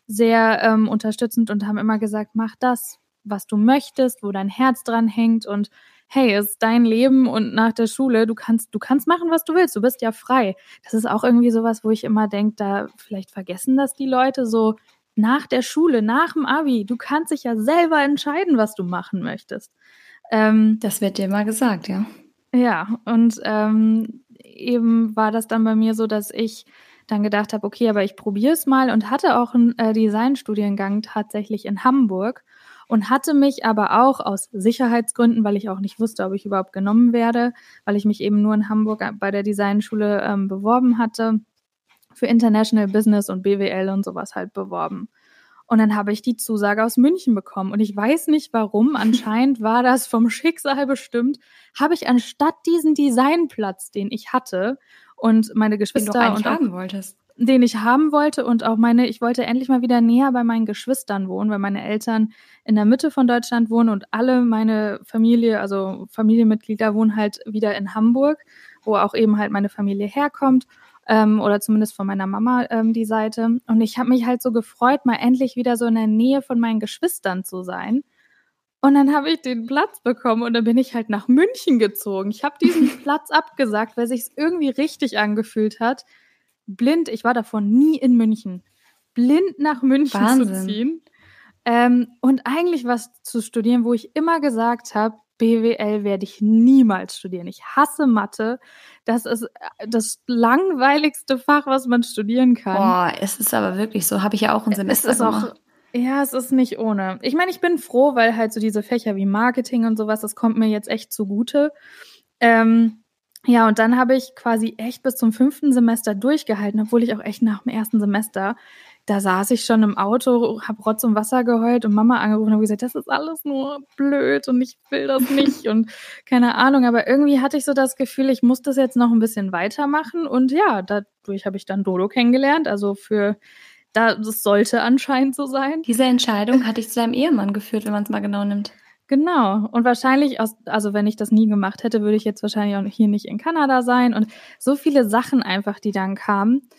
sehr ähm, unterstützend und haben immer gesagt, mach das, was du möchtest, wo dein Herz dran hängt und hey, es ist dein Leben und nach der Schule, du kannst, du kannst machen, was du willst, du bist ja frei. Das ist auch irgendwie sowas, wo ich immer denke, da vielleicht vergessen das die Leute so nach der Schule, nach dem Abi, du kannst dich ja selber entscheiden, was du machen möchtest.
Ähm, das wird dir mal gesagt, ja.
Ja, und ähm, eben war das dann bei mir so, dass ich dann gedacht habe, okay, aber ich probiere es mal und hatte auch einen äh, Designstudiengang tatsächlich in Hamburg und hatte mich aber auch aus Sicherheitsgründen, weil ich auch nicht wusste, ob ich überhaupt genommen werde, weil ich mich eben nur in Hamburg bei der Designschule ähm, beworben hatte, für International Business und BWL und sowas halt beworben. Und dann habe ich die Zusage aus München bekommen. Und ich weiß nicht warum, anscheinend war das vom Schicksal bestimmt, habe ich anstatt diesen Designplatz, den ich hatte, und meine Geschwister
und haben wolltest
den ich haben wollte und auch meine, ich wollte endlich mal wieder näher bei meinen Geschwistern wohnen, weil meine Eltern in der Mitte von Deutschland wohnen und alle meine Familie, also Familienmitglieder wohnen halt wieder in Hamburg, wo auch eben halt meine Familie herkommt ähm, oder zumindest von meiner Mama ähm, die Seite. Und ich habe mich halt so gefreut, mal endlich wieder so in der Nähe von meinen Geschwistern zu sein. Und dann habe ich den Platz bekommen und dann bin ich halt nach München gezogen. Ich habe diesen Platz abgesagt, weil sich irgendwie richtig angefühlt hat blind, ich war davon nie in München, blind nach München Wahnsinn. zu ziehen ähm, und eigentlich was zu studieren, wo ich immer gesagt habe, BWL werde ich niemals studieren. Ich hasse Mathe. Das ist äh, das langweiligste Fach, was man studieren kann.
Boah, es ist aber wirklich so. Habe ich ja auch ein Semester es ist auch,
Ja, es ist nicht ohne. Ich meine, ich bin froh, weil halt so diese Fächer wie Marketing und sowas, das kommt mir jetzt echt zugute. Ähm, ja, und dann habe ich quasi echt bis zum fünften Semester durchgehalten, obwohl ich auch echt nach dem ersten Semester da saß ich schon im Auto, hab Rotz und Wasser geheult und Mama angerufen und habe gesagt, das ist alles nur blöd und ich will das nicht und keine Ahnung. Aber irgendwie hatte ich so das Gefühl, ich muss das jetzt noch ein bisschen weitermachen und ja, dadurch habe ich dann Dodo kennengelernt. Also für da, das sollte anscheinend so sein.
Diese Entscheidung hatte ich zu deinem Ehemann geführt, wenn man es mal genau nimmt.
Genau. Und wahrscheinlich, aus, also wenn ich das nie gemacht hätte, würde ich jetzt wahrscheinlich auch hier nicht in Kanada sein. Und so viele Sachen einfach, die dann kamen.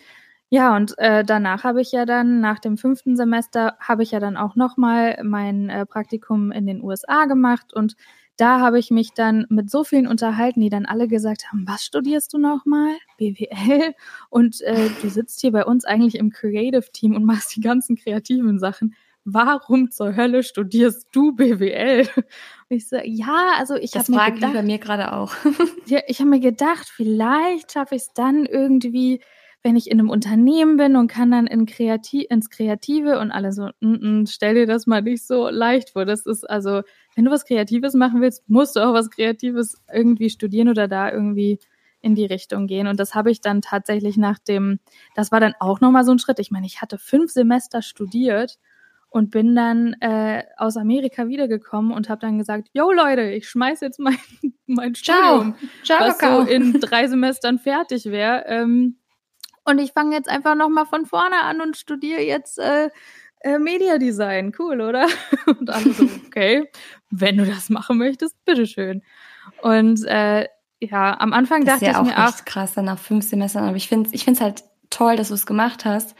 Ja, und äh, danach habe ich ja dann, nach dem fünften Semester, habe ich ja dann auch nochmal mein äh, Praktikum in den USA gemacht. Und da habe ich mich dann mit so vielen unterhalten, die dann alle gesagt haben, was studierst du nochmal? BWL? Und äh, du sitzt hier bei uns eigentlich im Creative Team und machst die ganzen kreativen Sachen. Warum zur Hölle studierst du BWL? Und ich so, ja, also ich habe
mir gedacht, bei mir gerade auch.
ja, ich habe mir gedacht, vielleicht schaffe ich es dann irgendwie wenn ich in einem Unternehmen bin und kann dann in Kreativ ins Kreative und alle so, mm -mm, stell dir das mal nicht so leicht vor. Das ist also, wenn du was Kreatives machen willst, musst du auch was Kreatives irgendwie studieren oder da irgendwie in die Richtung gehen. Und das habe ich dann tatsächlich nach dem, das war dann auch nochmal so ein Schritt. Ich meine, ich hatte fünf Semester studiert und bin dann äh, aus Amerika wiedergekommen und habe dann gesagt, yo Leute, ich schmeiß jetzt mein, mein Studium, Ciao. Ciao, was so in drei Semestern fertig wäre. Ähm, und ich fange jetzt einfach nochmal von vorne an und studiere jetzt äh, äh, Media Design. Cool, oder? Und alle so, okay, wenn du das machen möchtest, bitteschön. Und äh, ja, am Anfang das dachte
ist ja
ich mir
auch krass, dann nach fünf Semestern. Aber ich finde es ich find's halt toll, dass du es gemacht hast.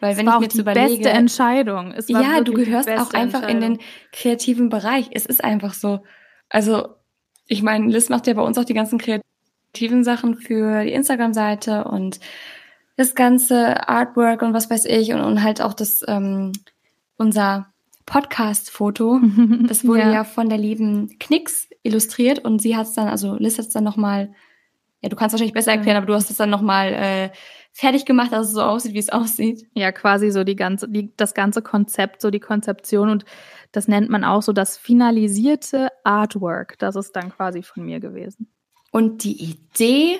Weil wenn ich mir
die
überlege,
beste Entscheidung.
ja, du gehörst auch einfach in den kreativen Bereich. Es ist einfach so. Also, ich meine, Liz macht ja bei uns auch die ganzen kreativen Sachen für die Instagram-Seite und das ganze Artwork und was weiß ich und, und halt auch das ähm, unser Podcast-Foto. Das wurde ja. ja. von der lieben Knicks illustriert und sie hat es dann, also Liz hat es dann nochmal, ja, du kannst wahrscheinlich besser erklären, aber du hast es dann nochmal äh, fertig gemacht, dass es so aussieht, wie es aussieht.
Ja, quasi so die ganze, die, das ganze Konzept, so die Konzeption und das nennt man auch so das finalisierte Artwork. Das ist dann quasi von mir gewesen.
Und die Idee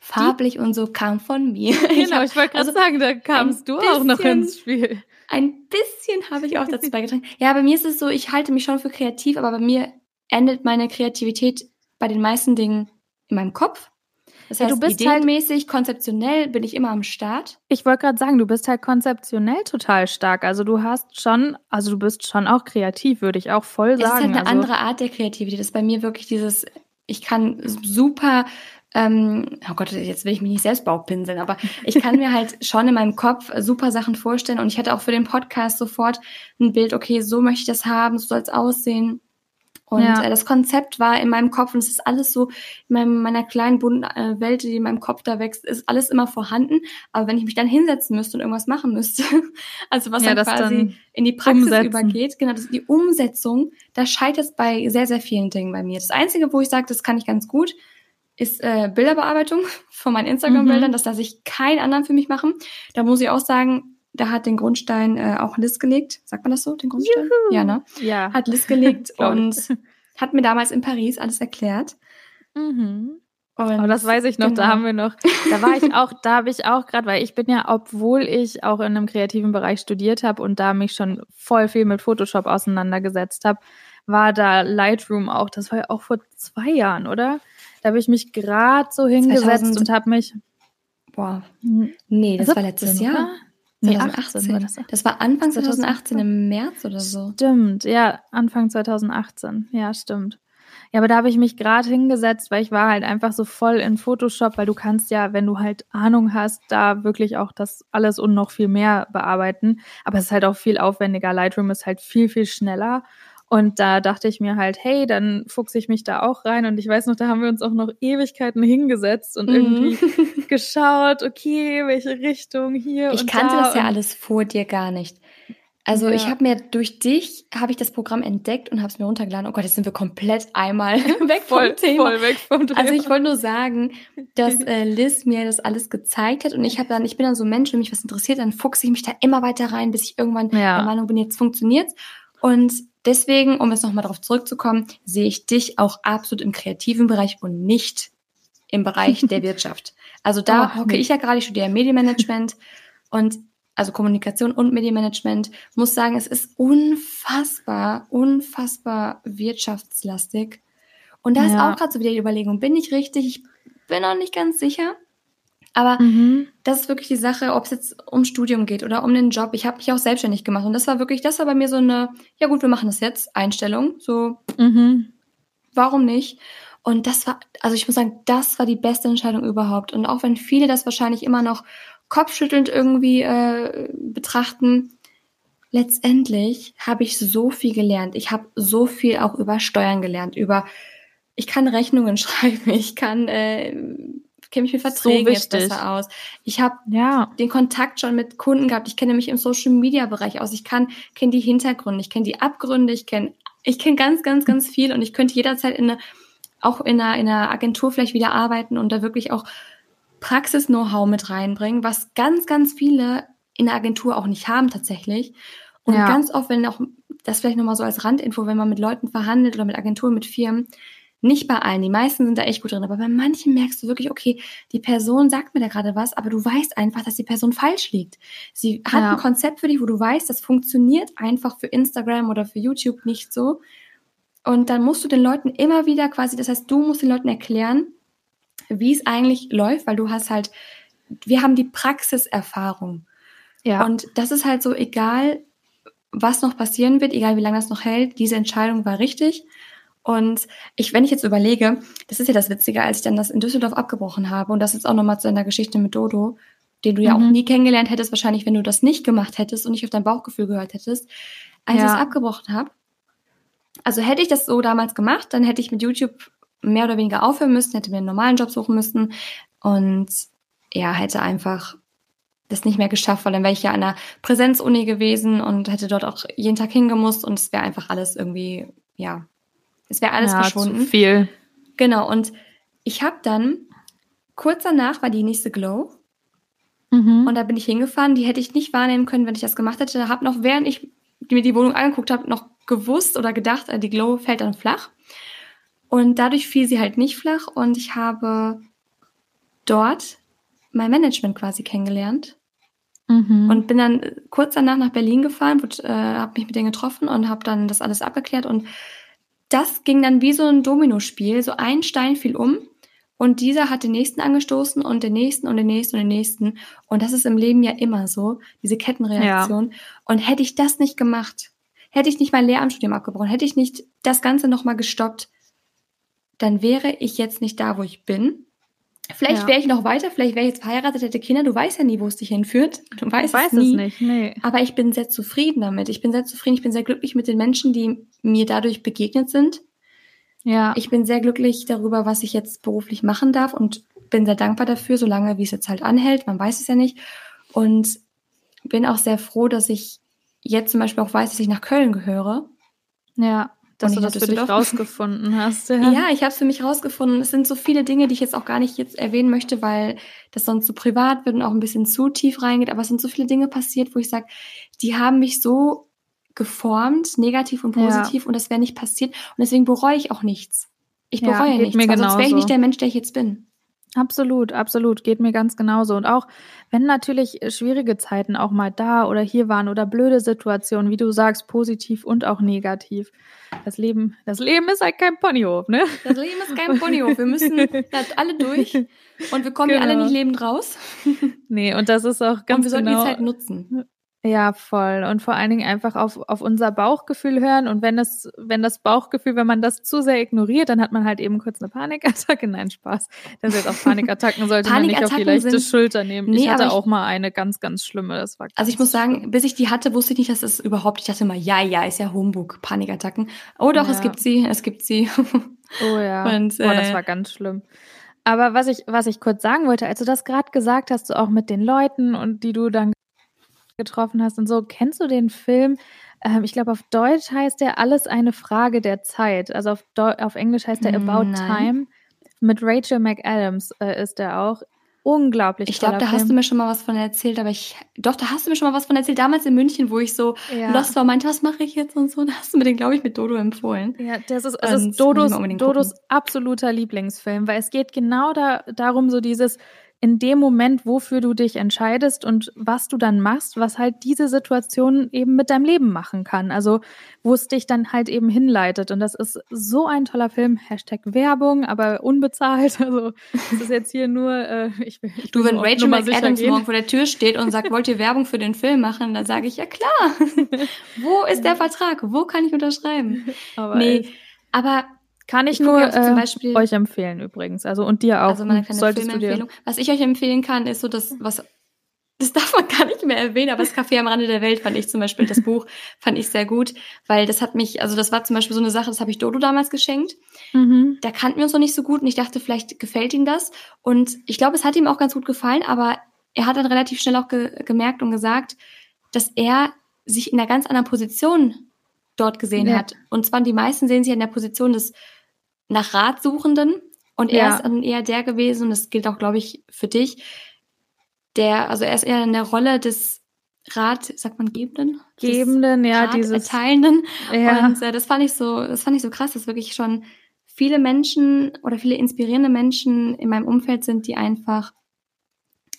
farblich und so kam von mir.
Genau, ich, ich wollte gerade also sagen, da kamst du auch noch ins Spiel.
Ein bisschen habe ich auch dazu beigetragen. Ja, bei mir ist es so, ich halte mich schon für kreativ, aber bei mir endet meine Kreativität bei den meisten Dingen in meinem Kopf. Das heißt, ja, du bist halt, konzeptionell bin ich immer am Start.
Ich wollte gerade sagen, du bist halt konzeptionell total stark. Also du hast schon, also du bist schon auch kreativ, würde ich auch voll sagen. Das ist
halt eine
also,
andere Art der Kreativität. Das ist bei mir wirklich dieses, ich kann super ähm, oh Gott, jetzt will ich mich nicht selbst Baupinseln, aber ich kann mir halt schon in meinem Kopf super Sachen vorstellen und ich hatte auch für den Podcast sofort ein Bild, okay, so möchte ich das haben, so soll es aussehen. Und ja. äh, das Konzept war in meinem Kopf und es ist alles so in meinem, meiner kleinen bunten äh, Welt, die in meinem Kopf da wächst, ist alles immer vorhanden. Aber wenn ich mich dann hinsetzen müsste und irgendwas machen müsste, also was ja, dann quasi dann in die Praxis umsetzen. übergeht, genau, das, die Umsetzung, da scheitert es bei sehr, sehr vielen Dingen bei mir. Das Einzige, wo ich sage, das kann ich ganz gut, ist äh, Bilderbearbeitung von meinen Instagram-Bildern. Mhm. Das lasse ich keinen anderen für mich machen. Da muss ich auch sagen, da hat den Grundstein äh, auch Liz gelegt. Sagt man das so, den Grundstein? Juhu. Ja, ne? Ja. Hat Liz gelegt und hat mir damals in Paris alles erklärt.
Mhm. Und oh, das weiß ich noch, genau. da haben wir noch, da war ich auch, da habe ich auch gerade, weil ich bin ja, obwohl ich auch in einem kreativen Bereich studiert habe und da mich schon voll viel mit Photoshop auseinandergesetzt habe, war da Lightroom auch, das war ja auch vor zwei Jahren, oder? Da habe ich mich gerade so hingesetzt 2000, und habe mich.
Boah. Nee, das 17, war letztes Jahr. Nee, 2018. War das, das, war Anfang 2018, 2018, im März oder so.
Stimmt, ja, Anfang 2018. Ja, stimmt. Ja, aber da habe ich mich gerade hingesetzt, weil ich war halt einfach so voll in Photoshop, weil du kannst ja, wenn du halt Ahnung hast, da wirklich auch das alles und noch viel mehr bearbeiten. Aber es ist halt auch viel aufwendiger. Lightroom ist halt viel, viel schneller. Und da dachte ich mir halt, hey, dann fuchse ich mich da auch rein. Und ich weiß noch, da haben wir uns auch noch Ewigkeiten hingesetzt und mhm. irgendwie geschaut, okay, welche Richtung hier.
Ich kannte
da
das ja alles vor dir gar nicht. Also ja. ich habe mir durch dich habe ich das Programm entdeckt und habe es mir runtergeladen. Oh Gott, jetzt sind wir komplett einmal weg
voll,
vom Thema.
Voll weg vom Thema.
Also ich wollte nur sagen, dass äh, Liz mir das alles gezeigt hat und ich habe dann, ich bin dann so ein Mensch, wenn mich was interessiert, dann fuchse ich mich da immer weiter rein, bis ich irgendwann ja. der Meinung bin, jetzt funktioniert's. Und deswegen, um jetzt nochmal darauf zurückzukommen, sehe ich dich auch absolut im kreativen Bereich und nicht im Bereich der Wirtschaft. Also da oh, hocke nee. ich ja gerade, ich studiere Medienmanagement und also Kommunikation und Medienmanagement, muss sagen, es ist unfassbar, unfassbar wirtschaftslastig. Und da ja. ist auch gerade so wieder die Überlegung, bin ich richtig? Ich bin noch nicht ganz sicher. Aber mhm. das ist wirklich die Sache, ob es jetzt um Studium geht oder um den Job. Ich habe mich auch selbstständig gemacht und das war wirklich, das war bei mir so eine, ja gut, wir machen das jetzt, Einstellung. So, mhm. warum nicht? Und das war, also ich muss sagen, das war die beste Entscheidung überhaupt. Und auch wenn viele das wahrscheinlich immer noch kopfschüttelnd irgendwie äh, betrachten, letztendlich habe ich so viel gelernt. Ich habe so viel auch über Steuern gelernt, über ich kann Rechnungen schreiben, ich kann äh, kenne mich mit Verträgen so jetzt besser aus. Ich habe ja. den Kontakt schon mit Kunden gehabt. Ich kenne mich im Social Media Bereich aus. Ich kann kenne die Hintergründe, ich kenne die Abgründe, ich kenne ich kenne ganz ganz ganz viel und ich könnte jederzeit in eine auch in einer, in einer Agentur vielleicht wieder arbeiten und da wirklich auch Praxis-Know-how mit reinbringen, was ganz, ganz viele in der Agentur auch nicht haben tatsächlich. Und ja. ganz oft, wenn auch, das vielleicht nochmal so als Randinfo, wenn man mit Leuten verhandelt oder mit Agenturen, mit Firmen, nicht bei allen, die meisten sind da echt gut drin, aber bei manchen merkst du wirklich, okay, die Person sagt mir da gerade was, aber du weißt einfach, dass die Person falsch liegt. Sie hat ja. ein Konzept für dich, wo du weißt, das funktioniert einfach für Instagram oder für YouTube nicht so. Und dann musst du den Leuten immer wieder quasi, das heißt, du musst den Leuten erklären, wie es eigentlich läuft, weil du hast halt, wir haben die Praxiserfahrung. Ja. Und das ist halt so, egal, was noch passieren wird, egal wie lange das noch hält, diese Entscheidung war richtig. Und ich, wenn ich jetzt überlege, das ist ja das Witzige, als ich dann das in Düsseldorf abgebrochen habe, und das ist auch nochmal zu einer Geschichte mit Dodo, den du ja auch mhm. nie kennengelernt hättest, wahrscheinlich, wenn du das nicht gemacht hättest und nicht auf dein Bauchgefühl gehört hättest, als ja. ich es abgebrochen habe. Also hätte ich das so damals gemacht, dann hätte ich mit YouTube mehr oder weniger aufhören müssen, hätte mir einen normalen Job suchen müssen und ja, hätte einfach das nicht mehr geschafft, weil dann wäre ich ja an einer Präsenzuni gewesen und hätte dort auch jeden Tag hingemusst und es wäre einfach alles irgendwie, ja, es wäre alles ja, verschwunden. Zu
viel.
Genau, und ich habe dann, kurz danach war die nächste Glow mhm. und da bin ich hingefahren, die hätte ich nicht wahrnehmen können, wenn ich das gemacht hätte. Habe noch, während ich mir die Wohnung angeguckt habe, noch gewusst oder gedacht, äh, die Glow fällt dann flach. Und dadurch fiel sie halt nicht flach und ich habe dort mein Management quasi kennengelernt. Mhm. Und bin dann kurz danach nach Berlin gefahren, äh, habe mich mit denen getroffen und habe dann das alles abgeklärt. Und das ging dann wie so ein Dominospiel. So ein Stein fiel um und dieser hat den nächsten angestoßen und den nächsten und den nächsten und den nächsten. Und das ist im Leben ja immer so, diese Kettenreaktion. Ja. Und hätte ich das nicht gemacht, hätte ich nicht mein Lehramtsstudium abgebrochen, hätte ich nicht das Ganze nochmal gestoppt, dann wäre ich jetzt nicht da, wo ich bin. Vielleicht ja. wäre ich noch weiter, vielleicht wäre ich jetzt verheiratet, hätte Kinder. Du weißt ja nie, wo es dich hinführt. Du weißt, weiß es, nie. es nicht. Nee. Aber ich bin sehr zufrieden damit. Ich bin sehr zufrieden. Ich bin sehr glücklich mit den Menschen, die mir dadurch begegnet sind. Ja. Ich bin sehr glücklich darüber, was ich jetzt beruflich machen darf und bin sehr dankbar dafür, solange wie es jetzt halt anhält. Man weiß es ja nicht. Und bin auch sehr froh, dass ich jetzt zum Beispiel auch weiß, dass ich nach Köln gehöre.
Ja, dass du das für dich rausgefunden hast.
Ja, ja ich habe es für mich rausgefunden. Es sind so viele Dinge, die ich jetzt auch gar nicht jetzt erwähnen möchte, weil das sonst so privat wird und auch ein bisschen zu tief reingeht. Aber es sind so viele Dinge passiert, wo ich sage, die haben mich so geformt, negativ und positiv, ja. und das wäre nicht passiert. Und deswegen bereue ich auch nichts. Ich bereue ja, nichts, mir weil sonst wäre ich nicht der Mensch, der ich jetzt bin.
Absolut, absolut. Geht mir ganz genauso. Und auch wenn natürlich schwierige Zeiten auch mal da oder hier waren oder blöde Situationen, wie du sagst, positiv und auch negativ. Das Leben, das Leben ist halt kein Ponyhof, ne?
Das Leben ist kein Ponyhof. Wir müssen da alle durch und wir kommen genau. hier alle nicht lebend raus.
Nee, und das ist auch ganz
Und wir sollten
genau,
die Zeit nutzen.
Ja, voll. Und vor allen Dingen einfach auf, auf unser Bauchgefühl hören. Und wenn das, wenn das Bauchgefühl, wenn man das zu sehr ignoriert, dann hat man halt eben kurz eine Panikattacke. Nein, Spaß. Das ist jetzt auch Panikattacken sollte man nicht auf die leichte sind, Schulter nehmen. Nee, ich hatte ich, auch mal eine ganz, ganz schlimme. Das war
also ich muss sagen, schlimm. bis ich die hatte, wusste ich nicht, dass es überhaupt, ich dachte immer, ja, ja, ist ja Humbug, Panikattacken. Oh doch, ja. es gibt sie, es gibt sie.
Oh ja. Und, äh, oh, das war ganz schlimm. Aber was ich, was ich kurz sagen wollte, als du das gerade gesagt hast, so auch mit den Leuten und die du dann getroffen hast und so. Kennst du den Film? Ähm, ich glaube, auf Deutsch heißt der Alles eine Frage der Zeit. Also auf, Deu auf Englisch heißt der About Nein. Time. Mit Rachel McAdams äh, ist der auch. Unglaublich.
Ich glaube, da Film. hast du mir schon mal was von erzählt, aber ich. Doch, da hast du mir schon mal was von erzählt. Damals in München, wo ich so ja. lost war, meinte, was mache ich jetzt und so. Da hast du mir den, glaube ich, mit Dodo empfohlen.
Ja, das ist, also ist Dodos, Dodos absoluter Lieblingsfilm, weil es geht genau da, darum, so dieses in dem Moment, wofür du dich entscheidest und was du dann machst, was halt diese Situation eben mit deinem Leben machen kann. Also wo es dich dann halt eben hinleitet. Und das ist so ein toller Film. Hashtag Werbung, aber unbezahlt. Also das ist jetzt hier nur, äh, ich will. Ich
du, wenn Rachel McAdams morgen vor der Tür steht und sagt, wollt ihr Werbung für den Film machen, dann sage ich, ja klar. wo ist der Vertrag? Wo kann ich unterschreiben? Aber nee, aber
kann ich, ich nur äh, euch empfehlen übrigens. Also und dir auch. Also
meine kleine Solltest Filmempfehlung. Was ich euch empfehlen kann, ist so das, was das darf man gar nicht mehr erwähnen, aber das Café am Rande der Welt fand ich zum Beispiel, das Buch fand ich sehr gut, weil das hat mich, also das war zum Beispiel so eine Sache, das habe ich Dodo damals geschenkt. Mhm. Da kannten wir uns noch nicht so gut und ich dachte, vielleicht gefällt ihm das. Und ich glaube, es hat ihm auch ganz gut gefallen, aber er hat dann relativ schnell auch ge gemerkt und gesagt, dass er sich in einer ganz anderen Position dort gesehen ja. hat. Und zwar die meisten sehen sich in der Position des nach Ratsuchenden und er ja. ist dann eher der gewesen, und das gilt auch, glaube ich, für dich, der, also er ist eher in der Rolle des Rat, sagt man Gebenden?
Gebenden, ja,
Rat dieses Erteilenden. Ja. Und äh, das fand ich so, das fand ich so krass, dass wirklich schon viele Menschen oder viele inspirierende Menschen in meinem Umfeld sind, die einfach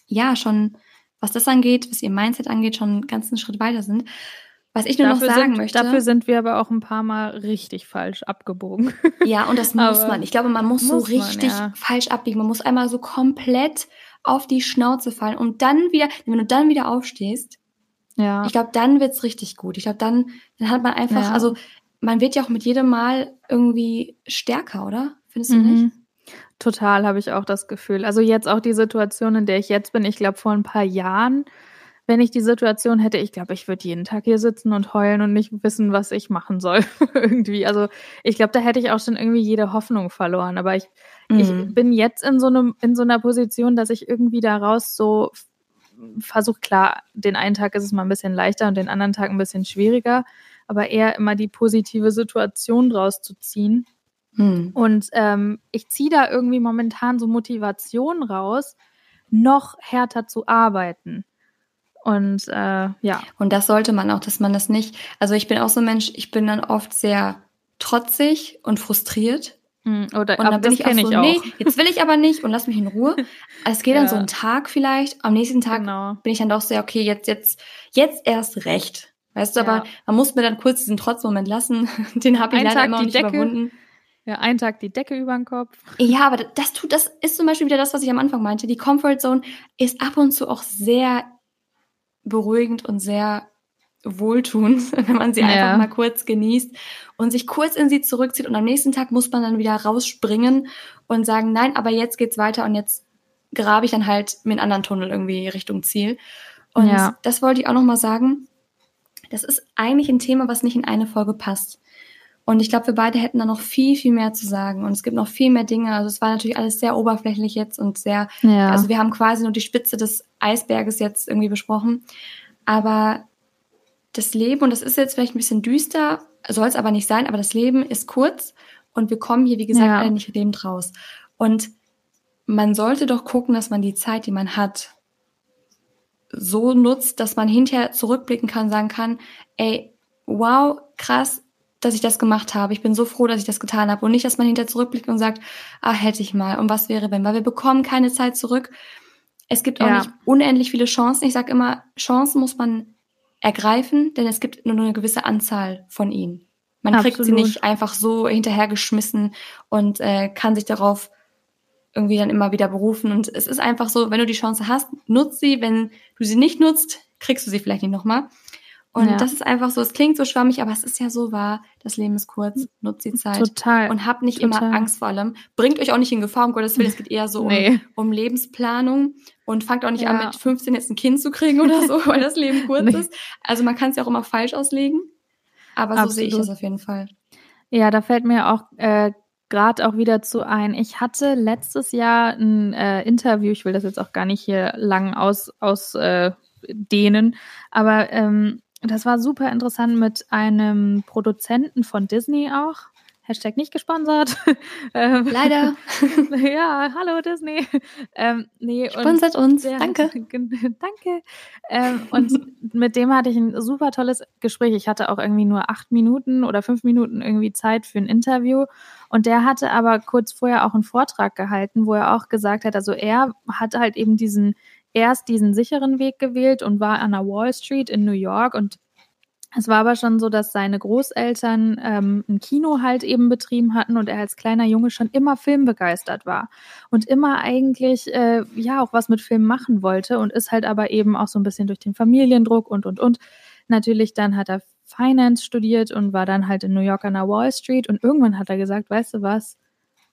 ja schon, was das angeht, was ihr Mindset angeht, schon einen ganzen Schritt weiter sind. Was ich nur dafür noch sagen
sind,
möchte.
Dafür sind wir aber auch ein paar Mal richtig falsch abgebogen.
Ja, und das muss man. Ich glaube, man muss, muss so richtig man, ja. falsch abbiegen. Man muss einmal so komplett auf die Schnauze fallen und dann wieder, wenn du dann wieder aufstehst, ja. ich glaube, dann wird's richtig gut. Ich glaube, dann, dann hat man einfach, ja. also man wird ja auch mit jedem Mal irgendwie stärker, oder? Findest du mhm. nicht?
Total, habe ich auch das Gefühl. Also jetzt auch die Situation, in der ich jetzt bin, ich glaube vor ein paar Jahren wenn ich die Situation hätte, ich glaube, ich würde jeden Tag hier sitzen und heulen und nicht wissen, was ich machen soll. irgendwie. Also ich glaube, da hätte ich auch schon irgendwie jede Hoffnung verloren. Aber ich, mhm. ich bin jetzt in so, einem, in so einer Position, dass ich irgendwie daraus so versuche, klar, den einen Tag ist es mal ein bisschen leichter und den anderen Tag ein bisschen schwieriger, aber eher immer die positive Situation draus zu ziehen. Mhm. Und ähm, ich ziehe da irgendwie momentan so Motivation raus, noch härter zu arbeiten. Und äh, ja.
Und das sollte man auch, dass man das nicht. Also ich bin auch so ein Mensch, ich bin dann oft sehr trotzig und frustriert.
Hm, oder, und dann bin ich auch so, ich auch. nee,
jetzt will ich aber nicht und lass mich in Ruhe. Es geht dann ja. so einen Tag vielleicht. Am nächsten Tag genau. bin ich dann doch sehr, okay, jetzt, jetzt, jetzt erst recht. Weißt du, ja. aber man muss mir dann kurz diesen Trotzmoment lassen. Den habe ich leider Tag immer noch nicht Decke, überwunden.
Ja, einen Tag die Decke über den Kopf.
Ja, aber das tut, das ist zum Beispiel wieder das, was ich am Anfang meinte. Die Comfort Zone ist ab und zu auch sehr beruhigend und sehr wohltuend, wenn man sie ja. einfach mal kurz genießt und sich kurz in sie zurückzieht und am nächsten Tag muss man dann wieder rausspringen und sagen, nein, aber jetzt geht's weiter und jetzt grabe ich dann halt mit einem anderen Tunnel irgendwie Richtung Ziel. Und ja. das wollte ich auch noch mal sagen. Das ist eigentlich ein Thema, was nicht in eine Folge passt. Und ich glaube, wir beide hätten da noch viel, viel mehr zu sagen. Und es gibt noch viel mehr Dinge. Also es war natürlich alles sehr oberflächlich jetzt und sehr, ja. also wir haben quasi nur die Spitze des Eisberges jetzt irgendwie besprochen. Aber das Leben, und das ist jetzt vielleicht ein bisschen düster, soll es aber nicht sein, aber das Leben ist kurz und wir kommen hier, wie gesagt, ja. alle nicht lebend raus. Und man sollte doch gucken, dass man die Zeit, die man hat, so nutzt, dass man hinterher zurückblicken kann, sagen kann, ey, wow, krass, dass ich das gemacht habe. Ich bin so froh, dass ich das getan habe. Und nicht, dass man hinter zurückblickt und sagt, ah, hätte ich mal. Und was wäre, wenn? Weil wir bekommen keine Zeit zurück. Es gibt auch ja. nicht unendlich viele Chancen. Ich sage immer, Chancen muss man ergreifen, denn es gibt nur eine gewisse Anzahl von ihnen. Man Absolut. kriegt sie nicht einfach so hinterhergeschmissen und äh, kann sich darauf irgendwie dann immer wieder berufen. Und es ist einfach so, wenn du die Chance hast, nutz sie. Wenn du sie nicht nutzt, kriegst du sie vielleicht nicht nochmal. Und ja. das ist einfach so, es klingt so schwammig, aber es ist ja so wahr, das Leben ist kurz, nutzt die Zeit.
Total.
Und habt nicht Total. immer Angst vor allem. Bringt euch auch nicht in Gefahr, um Gottes Willen, es geht eher so nee. um, um, Lebensplanung und fangt auch nicht ja. an, mit 15 jetzt ein Kind zu kriegen oder so, weil das Leben kurz nee. ist. Also man kann es ja auch immer falsch auslegen, aber so Absolut. sehe ich das auf jeden Fall.
Ja, da fällt mir auch äh, gerade auch wieder zu ein. Ich hatte letztes Jahr ein äh, Interview, ich will das jetzt auch gar nicht hier lang aus, aus äh, dehnen, aber ähm, das war super interessant mit einem Produzenten von Disney auch. Hashtag nicht gesponsert.
ähm, Leider.
ja, hallo Disney. Ähm,
nee, Sponsert uns, der, danke.
danke. Ähm, und mit dem hatte ich ein super tolles Gespräch. Ich hatte auch irgendwie nur acht Minuten oder fünf Minuten irgendwie Zeit für ein Interview. Und der hatte aber kurz vorher auch einen Vortrag gehalten, wo er auch gesagt hat, also er hat halt eben diesen, erst diesen sicheren Weg gewählt und war an der Wall Street in New York. Und es war aber schon so, dass seine Großeltern ähm, ein Kino halt eben betrieben hatten und er als kleiner Junge schon immer filmbegeistert war und immer eigentlich äh, ja auch was mit Film machen wollte und ist halt aber eben auch so ein bisschen durch den Familiendruck und und und. Natürlich dann hat er Finance studiert und war dann halt in New York an der Wall Street und irgendwann hat er gesagt, weißt du was,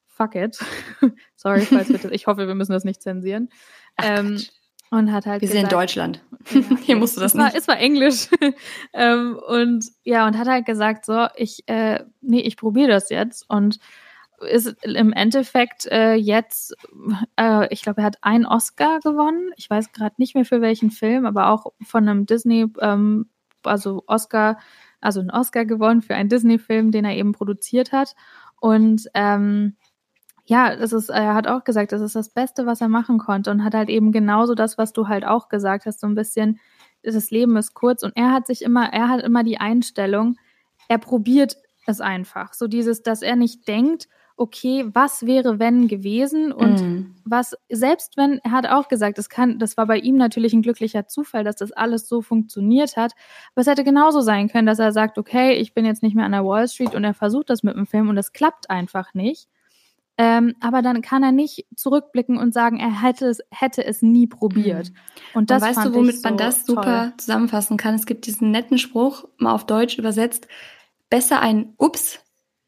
fuck it, sorry, falls wir das, ich hoffe, wir müssen das nicht zensieren. Ach, ähm, und hat halt.
Wir gesagt, sind in Deutschland. Ja, Hier musst du das
es
nicht.
War, es war Englisch. ähm, und ja, und hat halt gesagt, so, ich, äh, nee, ich probiere das jetzt. Und ist im Endeffekt äh, jetzt, äh, ich glaube, er hat einen Oscar gewonnen. Ich weiß gerade nicht mehr für welchen Film, aber auch von einem Disney, ähm, also Oscar, also einen Oscar gewonnen für einen Disney-Film, den er eben produziert hat. Und ähm, ja, das ist, er hat auch gesagt, das ist das Beste, was er machen konnte und hat halt eben genauso das, was du halt auch gesagt hast, so ein bisschen, das Leben ist kurz und er hat sich immer, er hat immer die Einstellung, er probiert es einfach. So dieses, dass er nicht denkt, okay, was wäre wenn gewesen und mm. was, selbst wenn, er hat auch gesagt, das kann, das war bei ihm natürlich ein glücklicher Zufall, dass das alles so funktioniert hat, aber es hätte genauso sein können, dass er sagt, okay, ich bin jetzt nicht mehr an der Wall Street und er versucht das mit dem Film und es klappt einfach nicht. Ähm, aber dann kann er nicht zurückblicken und sagen, er hätte es, hätte es nie probiert. Mhm.
Und das und weißt du, womit so man das super toll. zusammenfassen kann? Es gibt diesen netten Spruch, mal auf Deutsch übersetzt, besser ein Ups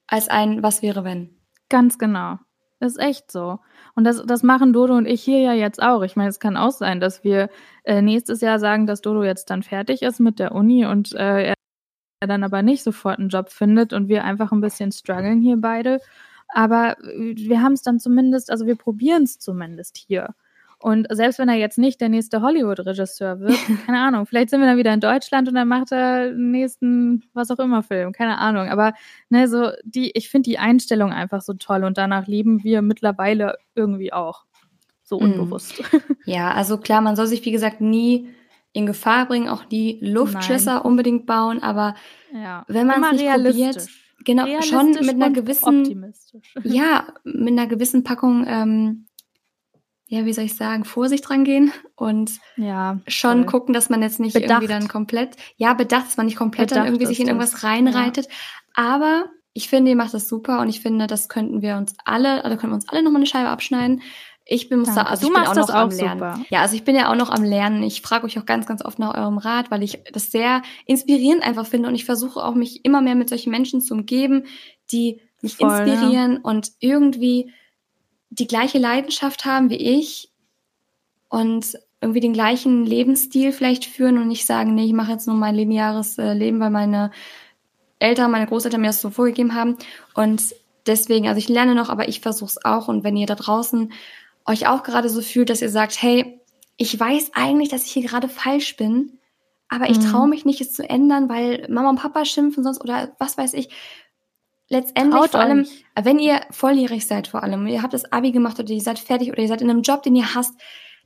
als ein Was wäre wenn.
Ganz genau. Das ist echt so. Und das, das machen Dodo und ich hier ja jetzt auch. Ich meine, es kann auch sein, dass wir äh, nächstes Jahr sagen, dass Dodo jetzt dann fertig ist mit der Uni und äh, er dann aber nicht sofort einen Job findet und wir einfach ein bisschen strugglen hier beide. Aber wir haben es dann zumindest, also wir probieren es zumindest hier. Und selbst wenn er jetzt nicht der nächste Hollywood-Regisseur wird, keine Ahnung, vielleicht sind wir dann wieder in Deutschland und dann macht er den nächsten, was auch immer Film, keine Ahnung. Aber ne, so die, ich finde die Einstellung einfach so toll und danach leben wir mittlerweile irgendwie auch. So mhm. unbewusst.
Ja, also klar, man soll sich, wie gesagt, nie in Gefahr bringen, auch die Luftschlösser unbedingt bauen, aber ja. wenn man es nicht probiert, genau, schon mit einer gewissen, ja, mit einer gewissen Packung, ähm, ja, wie soll ich sagen, Vorsicht dran gehen und ja, schon voll. gucken, dass man jetzt nicht bedacht. irgendwie dann komplett, ja, bedacht, dass man nicht komplett bedacht dann irgendwie sich in irgendwas reinreitet. Ja. Aber ich finde, ihr macht das super und ich finde, das könnten wir uns alle, also können wir uns alle nochmal eine Scheibe abschneiden. Ich bin, muss da, also du ich bin auch noch auch am Lernen. Super. Ja, also ich bin ja auch noch am Lernen. Ich frage euch auch ganz, ganz oft nach eurem Rat, weil ich das sehr inspirierend einfach finde und ich versuche auch mich immer mehr mit solchen Menschen zu umgeben, die mich Voll, inspirieren ja. und irgendwie die gleiche Leidenschaft haben wie ich und irgendwie den gleichen Lebensstil vielleicht führen und nicht sagen, nee, ich mache jetzt nur mein lineares äh, Leben, weil meine Eltern, meine Großeltern mir das so vorgegeben haben. Und deswegen, also ich lerne noch, aber ich versuche es auch. Und wenn ihr da draußen euch auch gerade so fühlt, dass ihr sagt, hey, ich weiß eigentlich, dass ich hier gerade falsch bin, aber ich mhm. traue mich nicht, es zu ändern, weil Mama und Papa schimpfen sonst oder was weiß ich. Letztendlich Traut vor allem, euch. wenn ihr volljährig seid vor allem, ihr habt das Abi gemacht oder ihr seid fertig oder ihr seid in einem Job, den ihr hasst,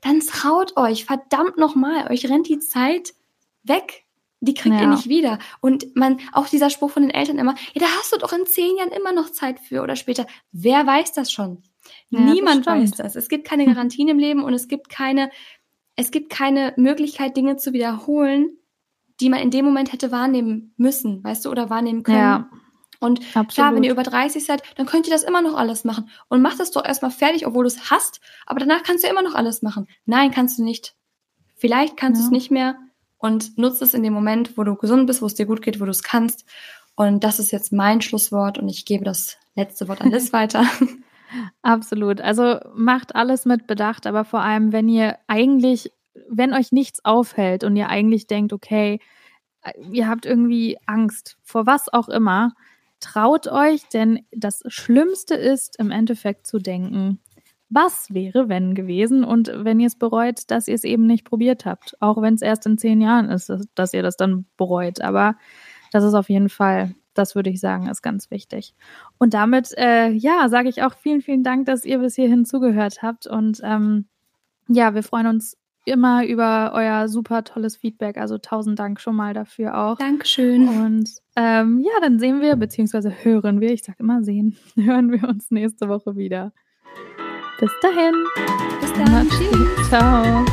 dann traut euch, verdammt nochmal, euch rennt die Zeit weg. Die kriegt ja. ihr nicht wieder. Und man, auch dieser Spruch von den Eltern immer, ja, da hast du doch in zehn Jahren immer noch Zeit für oder später. Wer weiß das schon? Ja, Niemand das weiß das. Es gibt keine Garantien im Leben und es gibt keine, es gibt keine Möglichkeit, Dinge zu wiederholen, die man in dem Moment hätte wahrnehmen müssen, weißt du, oder wahrnehmen können. Ja. Und Absolut. klar, wenn ihr über 30 seid, dann könnt ihr das immer noch alles machen. Und macht das doch erstmal fertig, obwohl du es hast, aber danach kannst du immer noch alles machen. Nein, kannst du nicht. Vielleicht kannst ja. du es nicht mehr und nutzt es in dem Moment, wo du gesund bist, wo es dir gut geht, wo du es kannst. Und das ist jetzt mein Schlusswort und ich gebe das letzte Wort an Liz weiter.
Absolut. Also macht alles mit Bedacht, aber vor allem, wenn ihr eigentlich, wenn euch nichts aufhält und ihr eigentlich denkt, okay, ihr habt irgendwie Angst vor was auch immer, traut euch, denn das Schlimmste ist im Endeffekt zu denken, was wäre, wenn gewesen und wenn ihr es bereut, dass ihr es eben nicht probiert habt. Auch wenn es erst in zehn Jahren ist, dass ihr das dann bereut. Aber das ist auf jeden Fall das würde ich sagen, ist ganz wichtig. Und damit, äh, ja, sage ich auch vielen, vielen Dank, dass ihr bis hierhin zugehört habt. Und ähm, ja, wir freuen uns immer über euer super tolles Feedback. Also tausend Dank schon mal dafür auch.
Dankeschön.
Und ähm, ja, dann sehen wir, beziehungsweise hören wir, ich sage immer sehen, hören wir uns nächste Woche wieder. Bis dahin.
Bis dann. Tschüss.
Ciao.